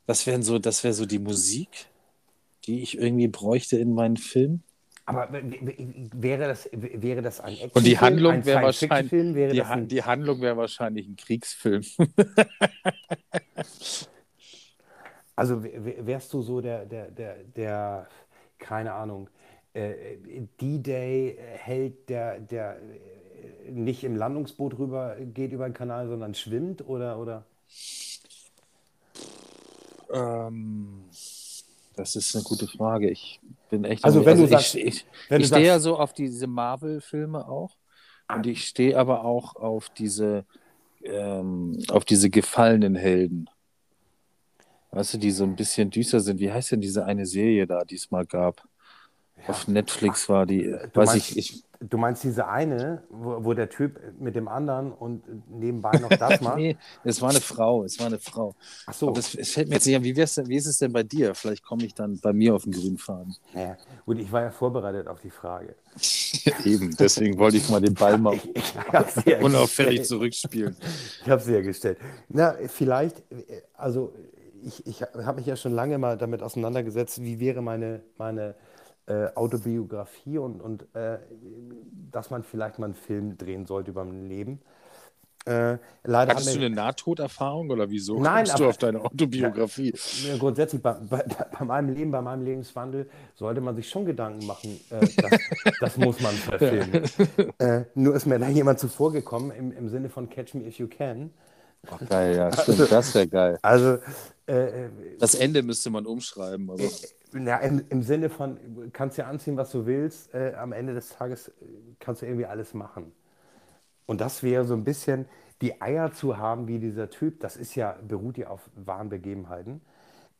Das wären so, das wäre so die Musik, die ich irgendwie bräuchte in meinen Filmen. Aber wäre das, wäre das ein Actionfilm? Und die Handlung wäre wahrscheinlich, Wäre die, das Ha- ein, die Handlung wäre wahrscheinlich ein Kriegsfilm. [LAUGHS] also wärst du so der, der, der, der keine Ahnung, äh, D-Day-Held, der, der äh, nicht im Landungsboot rüber geht über den Kanal, sondern schwimmt? Oder, oder? Ähm, das ist eine gute Frage. Ich bin echt. Also, wenn du ich, sagst- ich, wenn ich du stehe ja so auf diese Marvel-Filme auch. Ah. Und ich stehe aber auch auf diese, ähm, auf diese gefallenen Helden. Weißt du, die so ein bisschen düster sind. Wie heißt denn diese eine Serie da, die es mal gab? Auf Netflix war die, Du weiß meinst, ich, ich du meinst diese eine, wo, wo der Typ mit dem anderen und nebenbei noch das [LAUGHS] macht? nee, es war eine Frau, es war eine Frau. Ach so. Aber es, es fällt mir jetzt nicht an, wie, denn, wie ist es denn bei dir? Vielleicht komme ich dann bei mir auf den grünen Faden. Naja, gut, ich war ja vorbereitet auf die Frage. [LAUGHS] Eben, deswegen wollte ich mal den Ball mal [LAUGHS] ja unauffällig zurückspielen. Ich habe sie ja gestellt. Na, vielleicht, äh, also ich, ich habe mich ja schon lange mal damit auseinandergesetzt, wie wäre meine, meine äh, Autobiografie und, und äh, dass man vielleicht mal einen Film drehen sollte über mein Leben. Äh, leider Hattest du wir, eine Nahtoderfahrung oder wieso Nein, kommst du aber- auf deine Autobiografie? Ja, grundsätzlich bei, bei, bei meinem Leben, bei meinem Lebenswandel sollte man sich schon Gedanken machen, äh, das, [LAUGHS] das muss man verfilmen. Äh, nur ist mir da jemand zuvor gekommen im, im Sinne von Catch Me If You Can. Ach, geil, ja, stimmt, das wäre geil. Also äh, Das Ende müsste man umschreiben, aber Ja, im, im Sinne von, du kannst ja anziehen, was du willst, äh, am Ende des Tages äh, kannst du irgendwie alles machen. Und das wäre so ein bisschen die Eier zu haben, wie dieser Typ, das ist ja, beruht ja auf wahren Begebenheiten,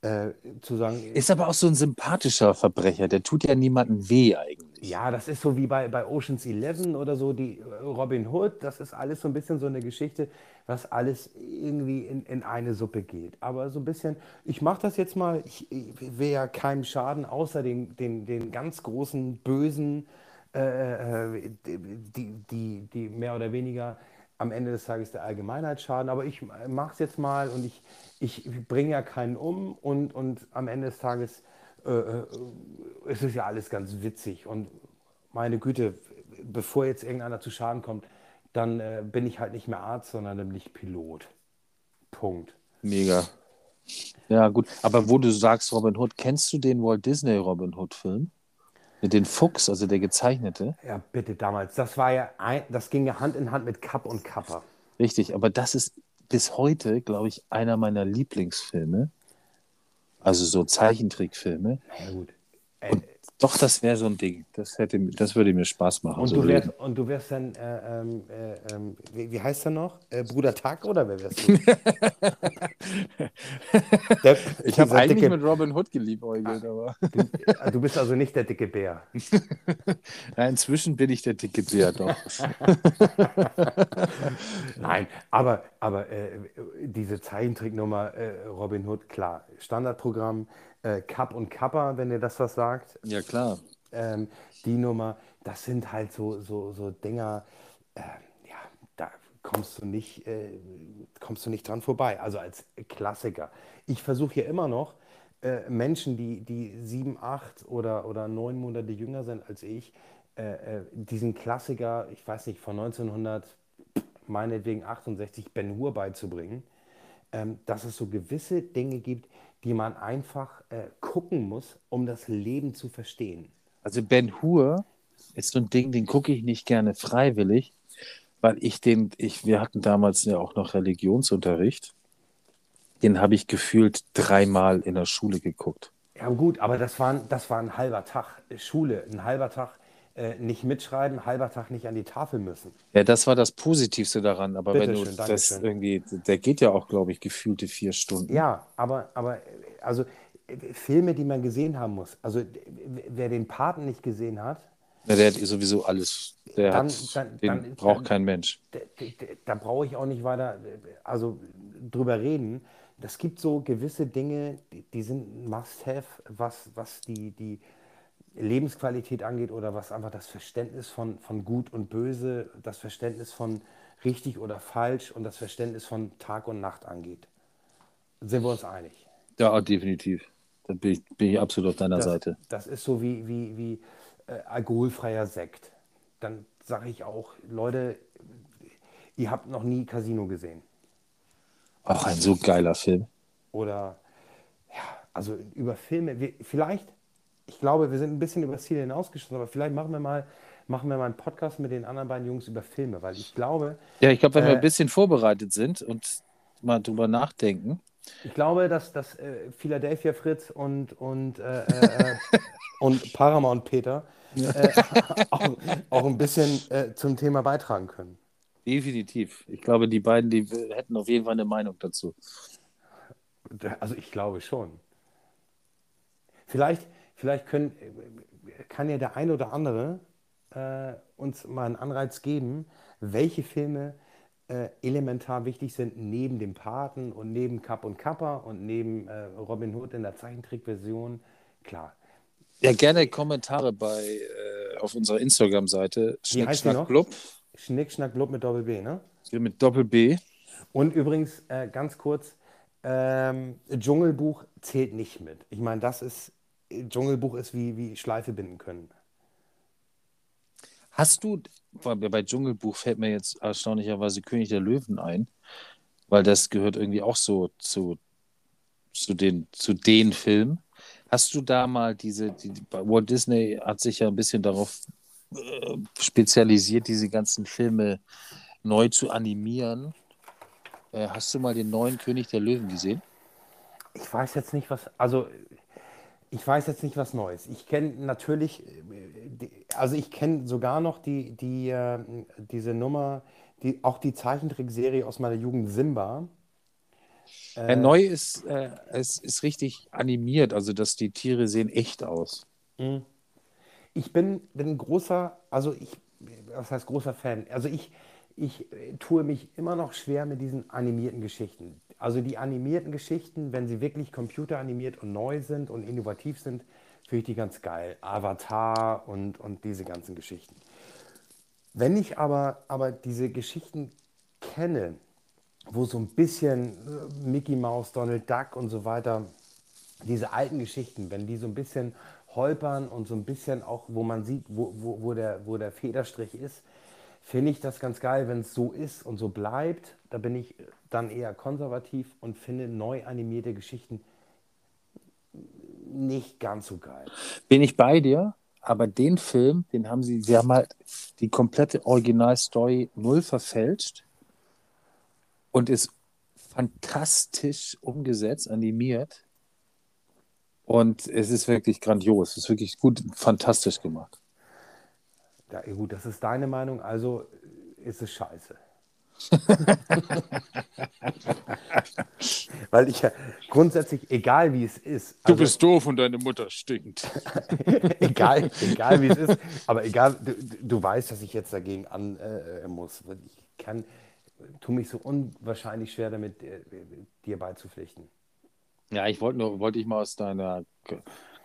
äh, zu sagen, ist aber auch so ein sympathischer Verbrecher, der tut ja niemandem weh eigentlich. ja, das ist so wie bei, bei Oceans 11 oder so, die äh, Robin Hood, das ist alles so ein bisschen so eine Geschichte, was alles irgendwie in, in eine Suppe geht. Aber so ein bisschen, ich mache das jetzt mal, ich, ich will ja keinem schaden, außer den, den, den ganz großen, bösen, äh, äh, die, die, die mehr oder weniger am Ende des Tages der Allgemeinheit schaden. Aber ich mache es jetzt mal und ich, ich bringe ja keinen um und, und am Ende des Tages äh, äh, es ist ja alles ganz witzig und meine Güte, bevor jetzt irgendeiner zu Schaden kommt, dann äh, bin ich halt nicht mehr Arzt, sondern nämlich Pilot. Punkt. Mega. Ja, gut. Aber wo du sagst Robin Hood, kennst du den Walt Disney Robin Hood Film? Mit den Fuchs, also der gezeichnete? Ja, bitte damals. Das war ja ein, das ging ja Hand in Hand mit Kapp und Kappa. Richtig, aber das ist bis heute, glaube ich, einer meiner Lieblingsfilme. Also so Zeichentrickfilme. Na ja, gut. Und doch, das wäre so ein Ding. Das, hätte, das würde mir Spaß machen. und, so du wärst, Leben. und du wärst dann, äh, ähm, äh, ähm, wie, wie heißt er noch? Äh, Bruder Tag oder wer wärst du? [LAUGHS] Der- ich habe eigentlich dicke, mit Robin Hood geliebäugelt, aber du, du bist also nicht der dicke Bär. [LAUGHS] ja, inzwischen bin ich der dicke Bär doch. [LAUGHS] Nein, aber, aber äh, diese Zeichentricknummer äh, Robin Hood, klar, Standardprogramm, äh, Kapp und Kappa, wenn ihr das was sagt, ja, klar. ähm, die Nummer, das sind halt so, so, so Dinger, äh, ja, da kommst du nicht, äh, kommst du nicht dran vorbei. Also als Klassiker. Ich versuche hier immer noch äh, Menschen, die, die sieben, acht oder, oder neun Monate jünger sind als ich, äh, äh, diesen Klassiker, ich weiß nicht, von 1900, meinetwegen 68, Ben Hur beizubringen, ähm, dass es so gewisse Dinge gibt, die man einfach äh, gucken muss, um das Leben zu verstehen. Also Ben Hur ist so ein Ding, den gucke ich nicht gerne freiwillig, weil ich den, ich, wir hatten damals ja auch noch Religionsunterricht. Den habe ich gefühlt dreimal in der Schule geguckt. Ja gut, aber das war, das war ein halber Tag Schule, ein halber Tag äh, nicht mitschreiben, halber Tag nicht an die Tafel müssen. Ja, das war das Positivste daran. Aber Bitte wenn du schön, das Dankeschön. irgendwie, der geht ja auch, glaube ich, gefühlte vier Stunden. Ja, aber, aber also Filme, die man gesehen haben muss. Also wer den Paten nicht gesehen hat, Ja, der hat sowieso alles. Der Dann- hat, dann- den dann- braucht kein Mensch. da, brauche ich auch nicht weiter also drüber reden. Das gibt so gewisse Dinge, die, die sind Must-Have, was, was die, die Lebensqualität angeht oder was einfach das Verständnis von, von Gut und Böse, das Verständnis von richtig oder falsch und das Verständnis von Tag und Nacht angeht. Sind wir uns einig? Ja, definitiv. Da bin ich, bin ich absolut auf deiner Das, Seite. das ist so wie, wie, wie äh, alkoholfreier Sekt. Dann sage ich auch, Leute, ihr habt noch nie Casino gesehen. Auch ein so geiler Film. Oder ja, also über Filme. Wir, vielleicht, ich glaube, wir sind ein bisschen über das Ziel hinausgeschossen, aber vielleicht machen wir mal, machen wir mal einen Podcast mit den anderen beiden Jungs über Filme, weil ich glaube, Ja, ich glaube, wenn wir Äh, ein bisschen vorbereitet sind und mal drüber nachdenken, ich glaube, dass, dass äh, Philadelphia Fritz und, und, äh, äh, äh, und [LAUGHS] Paramount Peter äh, [LAUGHS] auch, auch ein bisschen äh, zum Thema beitragen können. definitiv. Ich glaube, die beiden, die hätten auf jeden Fall eine Meinung dazu. Also ich glaube schon. Vielleicht, vielleicht können, kann ja der ein oder andere äh, uns mal einen Anreiz geben, welche Filme äh, elementar wichtig sind neben dem Paten und neben Kapp und Kappa und neben äh, Robin Hood in der Zeichentrickversion. Klar. Ja, gerne Kommentare bei äh, auf unserer Instagram-Seite Wie heißt die noch? Blub Schnick, Schnack, Blub mit Doppel B, ne? hier mit Doppel B. Und übrigens, äh, ganz kurz, ähm, Dschungelbuch zählt nicht mit. Ich meine, das ist, Dschungelbuch ist wie, wie Schleife binden können. Hast du, bei, Dschungelbuch fällt mir jetzt erstaunlicherweise König der Löwen ein, weil das gehört irgendwie auch so zu, zu, den, zu den Filmen. Hast du da mal diese, die, die- Walt Disney hat sich ja ein bisschen darauf äh, spezialisiert, diese ganzen Filme neu zu animieren. Äh, hast du mal den neuen König der Löwen gesehen? Ich weiß jetzt nicht, was, also ich weiß jetzt nicht was Neues. Ich kenne natürlich, äh, also ich kenne sogar noch die, die, äh, diese Nummer, die, auch die Zeichentrickserie aus meiner Jugend Simba. Ja, neu ist, äh, es ist richtig animiert, also dass die Tiere sehen echt aus. Ich bin, bin ein großer, also ich, was heißt großer Fan? Also ich, ich äh, tue mich immer noch schwer mit diesen animierten Geschichten. Also die animierten Geschichten, wenn sie wirklich computeranimiert und neu sind und innovativ sind, finde ich die ganz geil. Avatar und, und diese ganzen Geschichten. Wenn ich aber, aber diese Geschichten kenne, wo so ein bisschen äh, Mickey Mouse, Donald Duck und so weiter, diese alten Geschichten, wenn die so ein bisschen holpern und so ein bisschen auch, wo man sieht, wo, wo, wo, der, wo der Federstrich ist, finde ich das ganz geil, wenn es so ist und so bleibt. Da bin ich dann eher konservativ und finde neu animierte Geschichten nicht ganz so geil. Bin ich bei dir, aber den Film, den haben sie, sie haben halt die komplette Originalstory null verfälscht und ist fantastisch umgesetzt, animiert. Und es ist wirklich grandios. Es ist wirklich gut, fantastisch gemacht. Ja, gut, das ist deine Meinung, also ist es scheiße. [LAUGHS] Weil ich ja grundsätzlich, egal wie es ist, also doof und deine Mutter stinkt. [LAUGHS] egal, egal wie es ist, aber egal, du, du weißt, dass ich jetzt dagegen an äh, muss. Ich kann, tu mich so unwahrscheinlich schwer damit, äh, dir beizupflichten. Ja, ich wollte nur, wollte ich mal aus deiner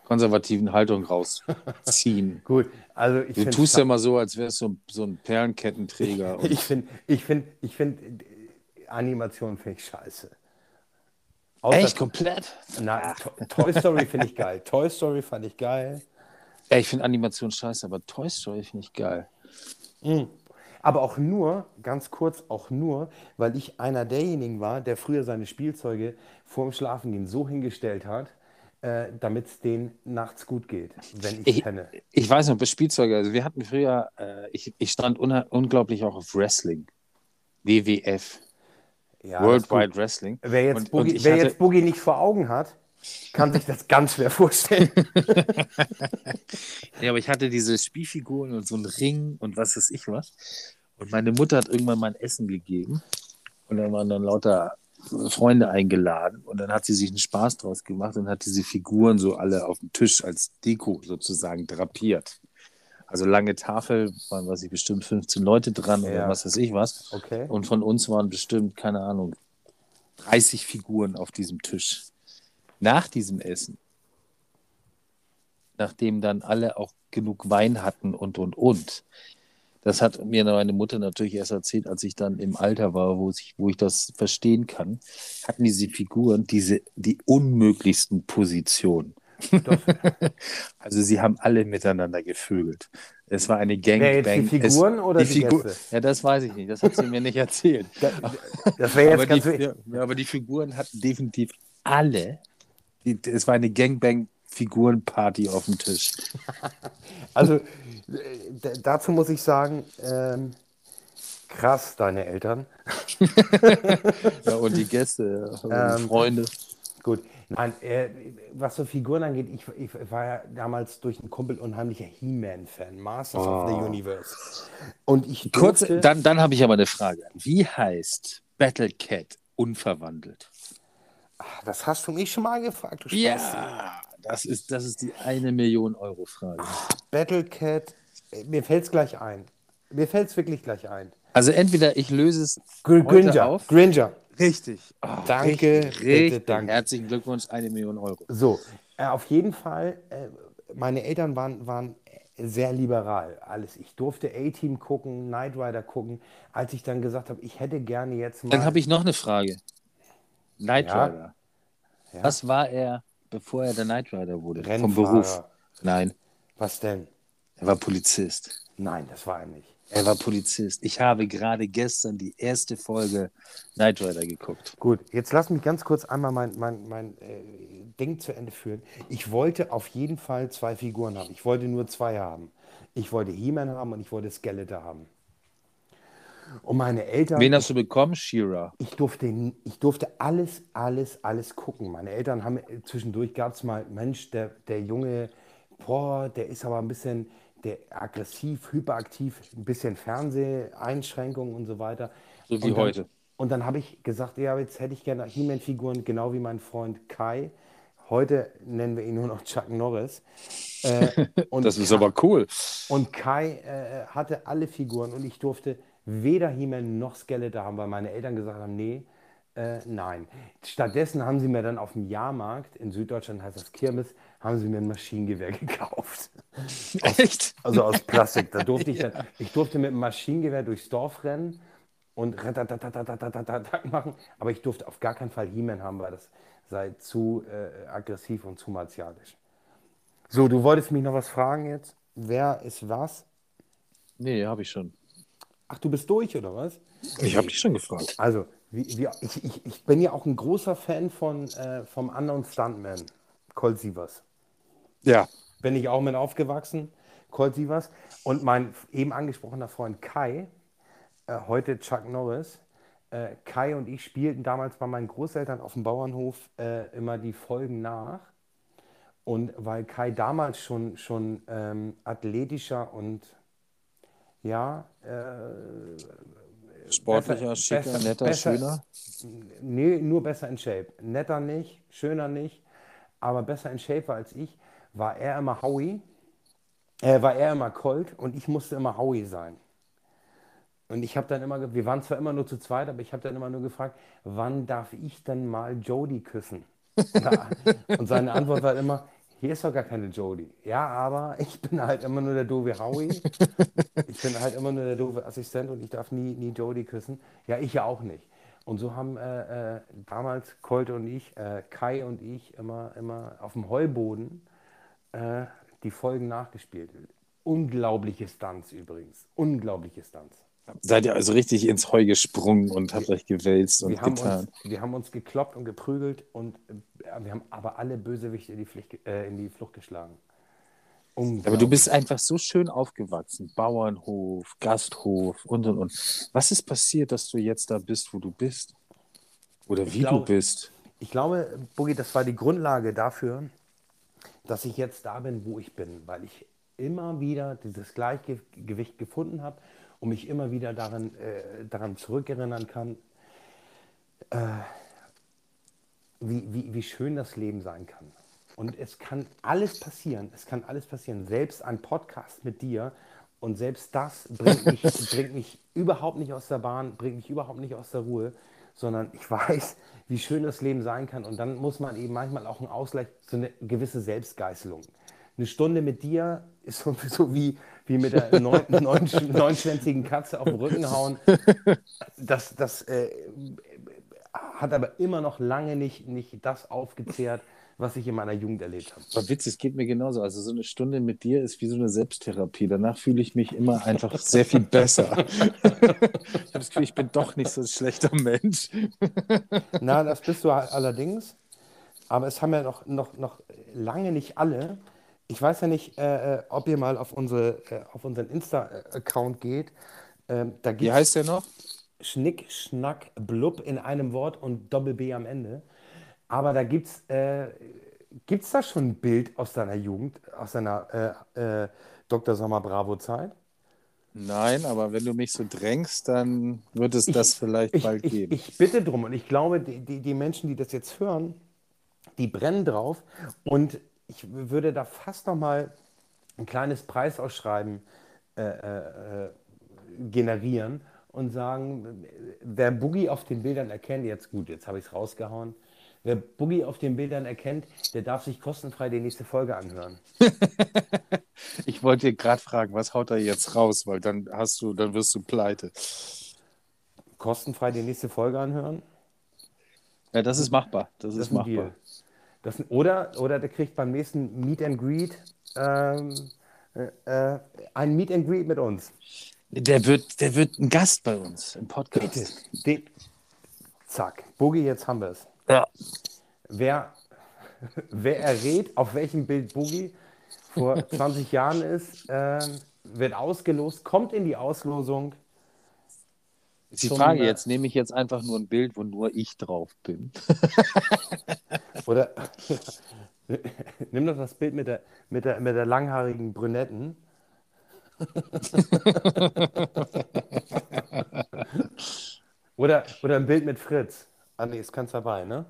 konservativen Haltung rausziehen. [LAUGHS] Gut, also ich Du tust ja mal so, als wärst du so ein Perlenkettenträger. Ich finde, ich finde, ich finde, Animation finde ich scheiße. Außer, Echt komplett? Na, To- Toy Story finde ich geil. Toy Story fand ich geil. Ey, ich finde Animation scheiße, aber Toy Story finde ich geil. Aber auch nur, ganz kurz, auch nur, weil ich einer derjenigen war, der früher seine Spielzeuge vor dem Schlafengehen so hingestellt hat, äh, damit es denen nachts gut geht, wenn ich, Ich, penne. ich weiß noch, bei Spielzeuge, also wir hatten früher, äh, ich, ich stand unglaublich auch auf Wrestling. WWF, Ja, World das ist gut. Wide Wrestling. Wer, jetzt, Und- und Boogie, ich wer hatte- jetzt Boogie nicht vor Augen hat, kann sich das ganz schwer vorstellen. [LAUGHS] [LAUGHS] Ja, aber ich hatte diese Spielfiguren und so einen Ring und was weiß ich was. Und meine Mutter hat irgendwann mal ein Essen gegeben. Und dann waren dann lauter Freunde eingeladen. Und dann hat sie sich einen Spaß draus gemacht und hat diese Figuren so alle auf dem Tisch als Deko sozusagen drapiert. Also lange Tafel, waren, was ich, bestimmt 15 Leute dran oder Ja. was weiß ich was. Okay. Und von uns waren bestimmt, keine Ahnung, 30 Figuren auf diesem Tisch. Nach diesem Essen, nachdem dann alle auch genug Wein hatten und, und, und. Das hat mir meine Mutter natürlich erst erzählt, als ich dann im Alter war, wo ich, wo ich das verstehen kann, hatten diese Figuren diese, die unmöglichsten Positionen. [LAUGHS] also sie haben alle miteinander gevögelt. Es war eine Gangbang. Jetzt die Figuren es, oder die Figu- Gäste? Ja, das weiß ich nicht. Das hat sie mir nicht erzählt. Das wäre jetzt aber, ganz die, ja, aber die Figuren hatten definitiv alle. Die, es war eine Gangbang-Figurenparty auf dem Tisch. [LAUGHS] Also, äh, dazu muss ich sagen, ähm, krass, deine Eltern. [LAUGHS] Ja, und die Gäste, und Ähm, Freunde. Gut, nein, äh, was so Figuren angeht, ich, ich war ja damals durch einen Kumpel unheimlicher He-Man-Fan, Masters of the Universe. Und ich Kurz, dann, dann habe ich aber eine Frage. Wie heißt Battle Cat unverwandelt? das hast du mich schon mal gefragt, du. Ja, das ist, das ist die eine Million Euro Frage. Battlecat, äh, mir fällt es gleich ein. Mir fällt es wirklich gleich ein. Also entweder ich löse es Gr Gringer, auf. Gringer. Richtig. Oh, Danke, richtig, bitte, richtig. danke. Herzlichen Glückwunsch, eine Million Euro. So, äh, auf jeden Fall, äh, meine Eltern waren, waren sehr liberal. Alles. Ich durfte A-Team gucken, Knight Rider gucken. Als ich dann gesagt habe, ich hätte gerne jetzt mal. Dann habe ich noch eine Frage. Knight Ja. Rider. Ja. Was war er, bevor er der Knight Rider wurde? Vom Rennfahrer. Beruf? Nein, Was denn? er war Polizist. Nein, das war er nicht. Er war Polizist. Ich habe gerade gestern die erste Folge Knight Rider geguckt. Gut, jetzt lass mich ganz kurz einmal mein, mein, mein äh, Ding zu Ende führen. Ich wollte auf jeden Fall zwei Figuren haben. Ich wollte nur zwei haben. Ich wollte He-Man haben und ich wollte Skeletor haben. Und meine Eltern. Wen hast du bekommen? Shira. ich durfte, ich durfte alles, alles, alles gucken. Meine Eltern haben zwischendurch gab es mal, Mensch, der, der Junge, boah, der ist aber ein bisschen der aggressiv, hyperaktiv, ein bisschen Fernseheinschränkungen und so weiter. So wie und dann, heute. Und dann habe ich gesagt, ja, jetzt hätte ich gerne He-Man-Figuren, genau wie mein Freund Kai. Heute nennen wir ihn nur noch Chuck Norris. Äh, [LAUGHS] und Das ist aber cool. und Kai äh, hatte alle Figuren und ich durfte Weder He-Man noch Skeletor haben, weil meine Eltern gesagt haben, nee, äh, nein. Stattdessen haben sie mir dann auf dem Jahrmarkt, in Süddeutschland heißt das Kirmes, haben sie mir ein Maschinengewehr [LAUGHS] gekauft. Echt? Also aus Plastik. Da durfte ich [LAUGHS] ja. dann, ich durfte mit dem Maschinengewehr durchs Dorf rennen und machen, aber ich durfte auf gar keinen Fall He-Man haben, weil das sei zu äh, aggressiv und zu martialisch. So, du wolltest mich noch was fragen jetzt? Wer ist was? Nee, habe ich schon. Ach, du bist durch, oder was? Ich habe dich schon gefragt. Also, wie, wie, ich, ich, ich bin ja auch ein großer Fan von, äh, vom Unknown Stuntman, Colt Sievers. Ja. Bin ich auch mit aufgewachsen, Colt Sievers. Und mein eben angesprochener Freund Kai, äh, heute Chuck Norris, äh, Kai und ich spielten damals bei meinen Großeltern auf dem Bauernhof äh, immer die Folgen nach. Und weil Kai damals schon, schon ähm, athletischer und ja, äh, Sportlicher, Besser- schicker, besser- netter, besser- schöner. Nee, nur besser in Shape. Netter nicht, schöner nicht, aber besser in Shape war als ich, war er immer Howie, äh, war er immer Colt und ich musste immer Howie sein. Und ich habe dann immer, wir waren zwar immer nur zu zweit, aber ich habe dann immer nur gefragt, wann darf ich denn mal Jodie küssen? [LAUGHS] Und seine Antwort war immer, hier ist doch gar keine Jodie. Ja, aber [LAUGHS] ich bin halt immer nur der doofe Howie. [LAUGHS] Ich bin halt immer nur der doofe Assistent und ich darf nie, nie Jodie küssen. Ja, ich ja auch nicht. Und so haben äh, äh, damals Colt und ich, äh, Kai und ich, immer, immer auf dem Heuboden äh, die Folgen nachgespielt. Unglaubliche Stunts übrigens. Unglaubliche Stunts. Seid ihr also richtig ins Heu gesprungen und habt euch gewälzt und Wir haben, getan? uns, wir haben uns gekloppt und geprügelt und wir haben aber alle Bösewichte in die, Pflicht, äh, in die Flucht geschlagen. Aber du bist einfach so schön aufgewachsen. Bauernhof, Gasthof und und und. Was ist passiert, dass du jetzt da bist, wo du bist? Oder wie glaube- du bist? Ich glaube, Boogie, das war die Grundlage dafür, dass ich jetzt da bin, wo ich bin, weil ich immer wieder dieses Gleichgewicht gefunden habe und mich immer wieder daran, äh, daran zurückerinnern kann, äh, wie, wie, wie schön das Leben sein kann. Und es kann alles passieren, es kann alles passieren, selbst ein Podcast mit dir und selbst das bringt mich, [LAUGHS] bringt mich überhaupt nicht aus der Bahn, bringt mich überhaupt nicht aus der Ruhe, sondern ich weiß, wie schön das Leben sein kann und dann muss man eben manchmal auch einen Ausgleich, so eine gewisse Selbstgeißelung. Eine Stunde mit dir ist [LAUGHS] so, so wie, wie mit der neun, [LAUGHS] neun, neunschwänzigen Katze auf den Rücken hauen. Das, das äh, hat aber immer noch lange nicht, nicht das aufgezehrt, was ich in meiner Jugend erlebt habe. Aber Witz, es geht mir genauso. Also so eine Stunde mit dir ist wie so eine Selbsttherapie. Danach fühle ich mich immer einfach sehr viel besser. [LAUGHS] ich habe das Gefühl, ich bin doch nicht so ein schlechter Mensch. Na, das bist du allerdings. Aber es haben ja noch, noch, noch lange nicht alle. Ich weiß ja nicht, äh, äh, ob ihr mal auf, unsere, äh, auf unseren Insta-Account geht. Ähm, da Wie heißt der noch? Schnick, Schnack, Blub in einem Wort und Doppel-B am Ende. Aber da gibt es äh, gibt's da schon ein Bild aus deiner Jugend, aus deiner äh, äh, Dr. Sommer Bravo-Zeit? Nein, aber wenn du mich so drängst, dann wird es das vielleicht Ich, bald ich, geben. ich bitte drum und ich glaube, die, die, die Menschen, die das jetzt hören, die brennen drauf und ich würde da fast noch mal ein kleines Preisausschreiben äh, äh, äh, generieren und sagen, wer Boogie auf den Bildern erkennt, jetzt gut, jetzt habe ich es rausgehauen, wer Boogie auf den Bildern erkennt, der darf sich kostenfrei die nächste Folge anhören. [LAUGHS] Ich wollte dir gerade fragen, was haut er jetzt raus, weil dann hast du, dann wirst du pleite. Kostenfrei die nächste Folge anhören? Ja, das ist machbar. Das, Das ist machbar. Das, oder, oder der kriegt beim nächsten Meet and Greet ähm, äh, äh, ein Meet and Greet mit uns. Der wird, der wird ein Gast bei uns im Podcast. Den, zack, Boogie, jetzt haben wir es. Ja. Wer, wer errät, auf welchem Bild Boogie vor [LAUGHS] 20 Jahren ist, ähm, wird ausgelost, kommt in die Auslosung. Ist die Frage äh, jetzt, nehme ich jetzt einfach nur ein Bild, wo nur ich drauf bin? [LAUGHS] Oder [LAUGHS] nimm doch das Bild mit der, mit der, mit der langhaarigen Brünetten. [LAUGHS] oder, oder ein Bild mit Fritz. Ah, nee, ist keins dabei, ne?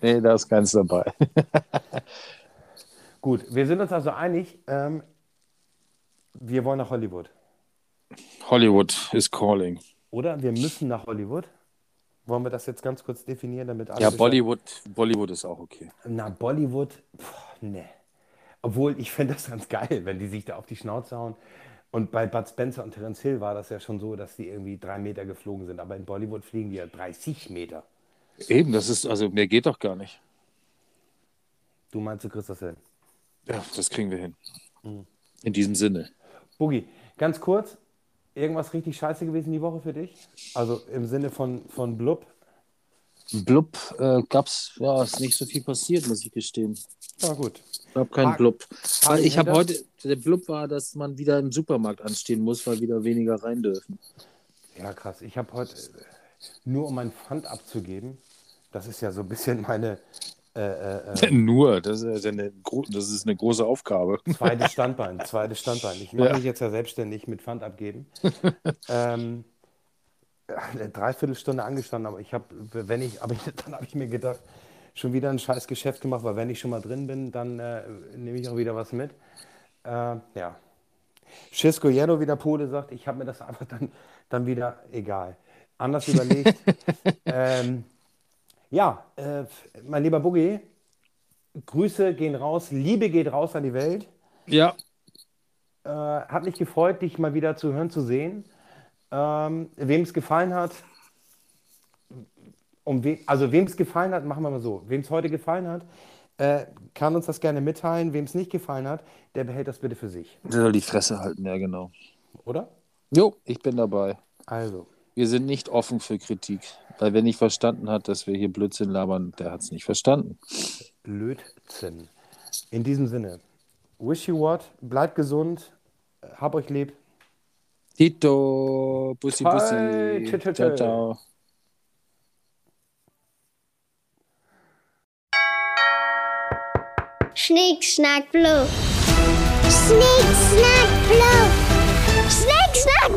Nee, da ist keins dabei. [LAUGHS] Gut, wir sind uns also einig, ähm, wir wollen nach Hollywood. Hollywood is calling. Oder wir müssen nach Hollywood. Wollen wir das jetzt ganz kurz definieren, damit alle Ja, Bollywood, Bollywood ist auch okay. Na, Bollywood, pff, ne. Obwohl, ich finde das ganz geil, wenn die sich da auf die Schnauze hauen. Und bei Bud Spencer und Terence Hill war das ja schon so, dass die irgendwie drei Meter geflogen sind. Aber in Bollywood fliegen die ja 30 Meter. Eben, das ist, also mehr geht doch gar nicht. Du meinst, du kriegst das hin. Ja, das kriegen wir hin. In diesem Sinne. Boogie, ganz kurz, irgendwas richtig scheiße gewesen die Woche für dich? Also im Sinne von, von Blub? Blub äh, gab's, ja, ist nicht so viel passiert, muss ich gestehen. Ja, gut. Ich habe keinen Blub. Weil ich habe heute, der Blub war, dass man wieder im Supermarkt anstehen muss, weil wieder weniger rein dürfen. Ja, krass. Ich habe heute, äh, nur um mein Pfand abzugeben, das ist ja so ein bisschen meine äh, äh, äh, [LAUGHS] Nur, das ist, ja eine, das ist eine große Aufgabe. [LAUGHS] zweites Standbein. Zweites Standbein. Ich mache Ja. mich jetzt ja selbstständig mit Pfand abgeben. [LAUGHS] ähm, eine Dreiviertelstunde angestanden, aber ich habe, wenn ich, aber ich, [LAUGHS] dann habe ich mir gedacht, schon wieder ein scheiß Geschäft gemacht, weil wenn ich schon mal drin bin, dann äh, nehme ich auch wieder was mit. Äh, ja. Cisco Yellow, wie der Pole sagt, ich habe mir das [LAUGHS] einfach dann, dann wieder egal. Anders [LAUGHS] überlegt. ähm, ja, äh, mein lieber Boogie, Grüße gehen raus, Liebe geht raus an die Welt. Ja, Äh, hat mich gefreut, dich mal wieder zu hören, zu sehen. Ähm, Wem es gefallen hat, um we also wem es gefallen hat, machen wir mal so. Wem es heute gefallen hat, äh, kann uns das gerne mitteilen. Wem es nicht gefallen hat, der behält das bitte für sich. Der soll die Fresse halten, ja, genau. Oder? Jo, ich bin dabei. Also, Wir sind nicht offen für Kritik. Weil wer nicht verstanden hat, dass wir hier Blödsinn labern, der hat es nicht verstanden. Lötzinn. In diesem Sinne, wish you what, bleibt gesund, hab euch lieb. Tito, Bussi. Bussi. Tschö, Ciao, tschö. ciao. Schnick, schnack, blub. Schnick, schnack, blub. Schnick, schnack,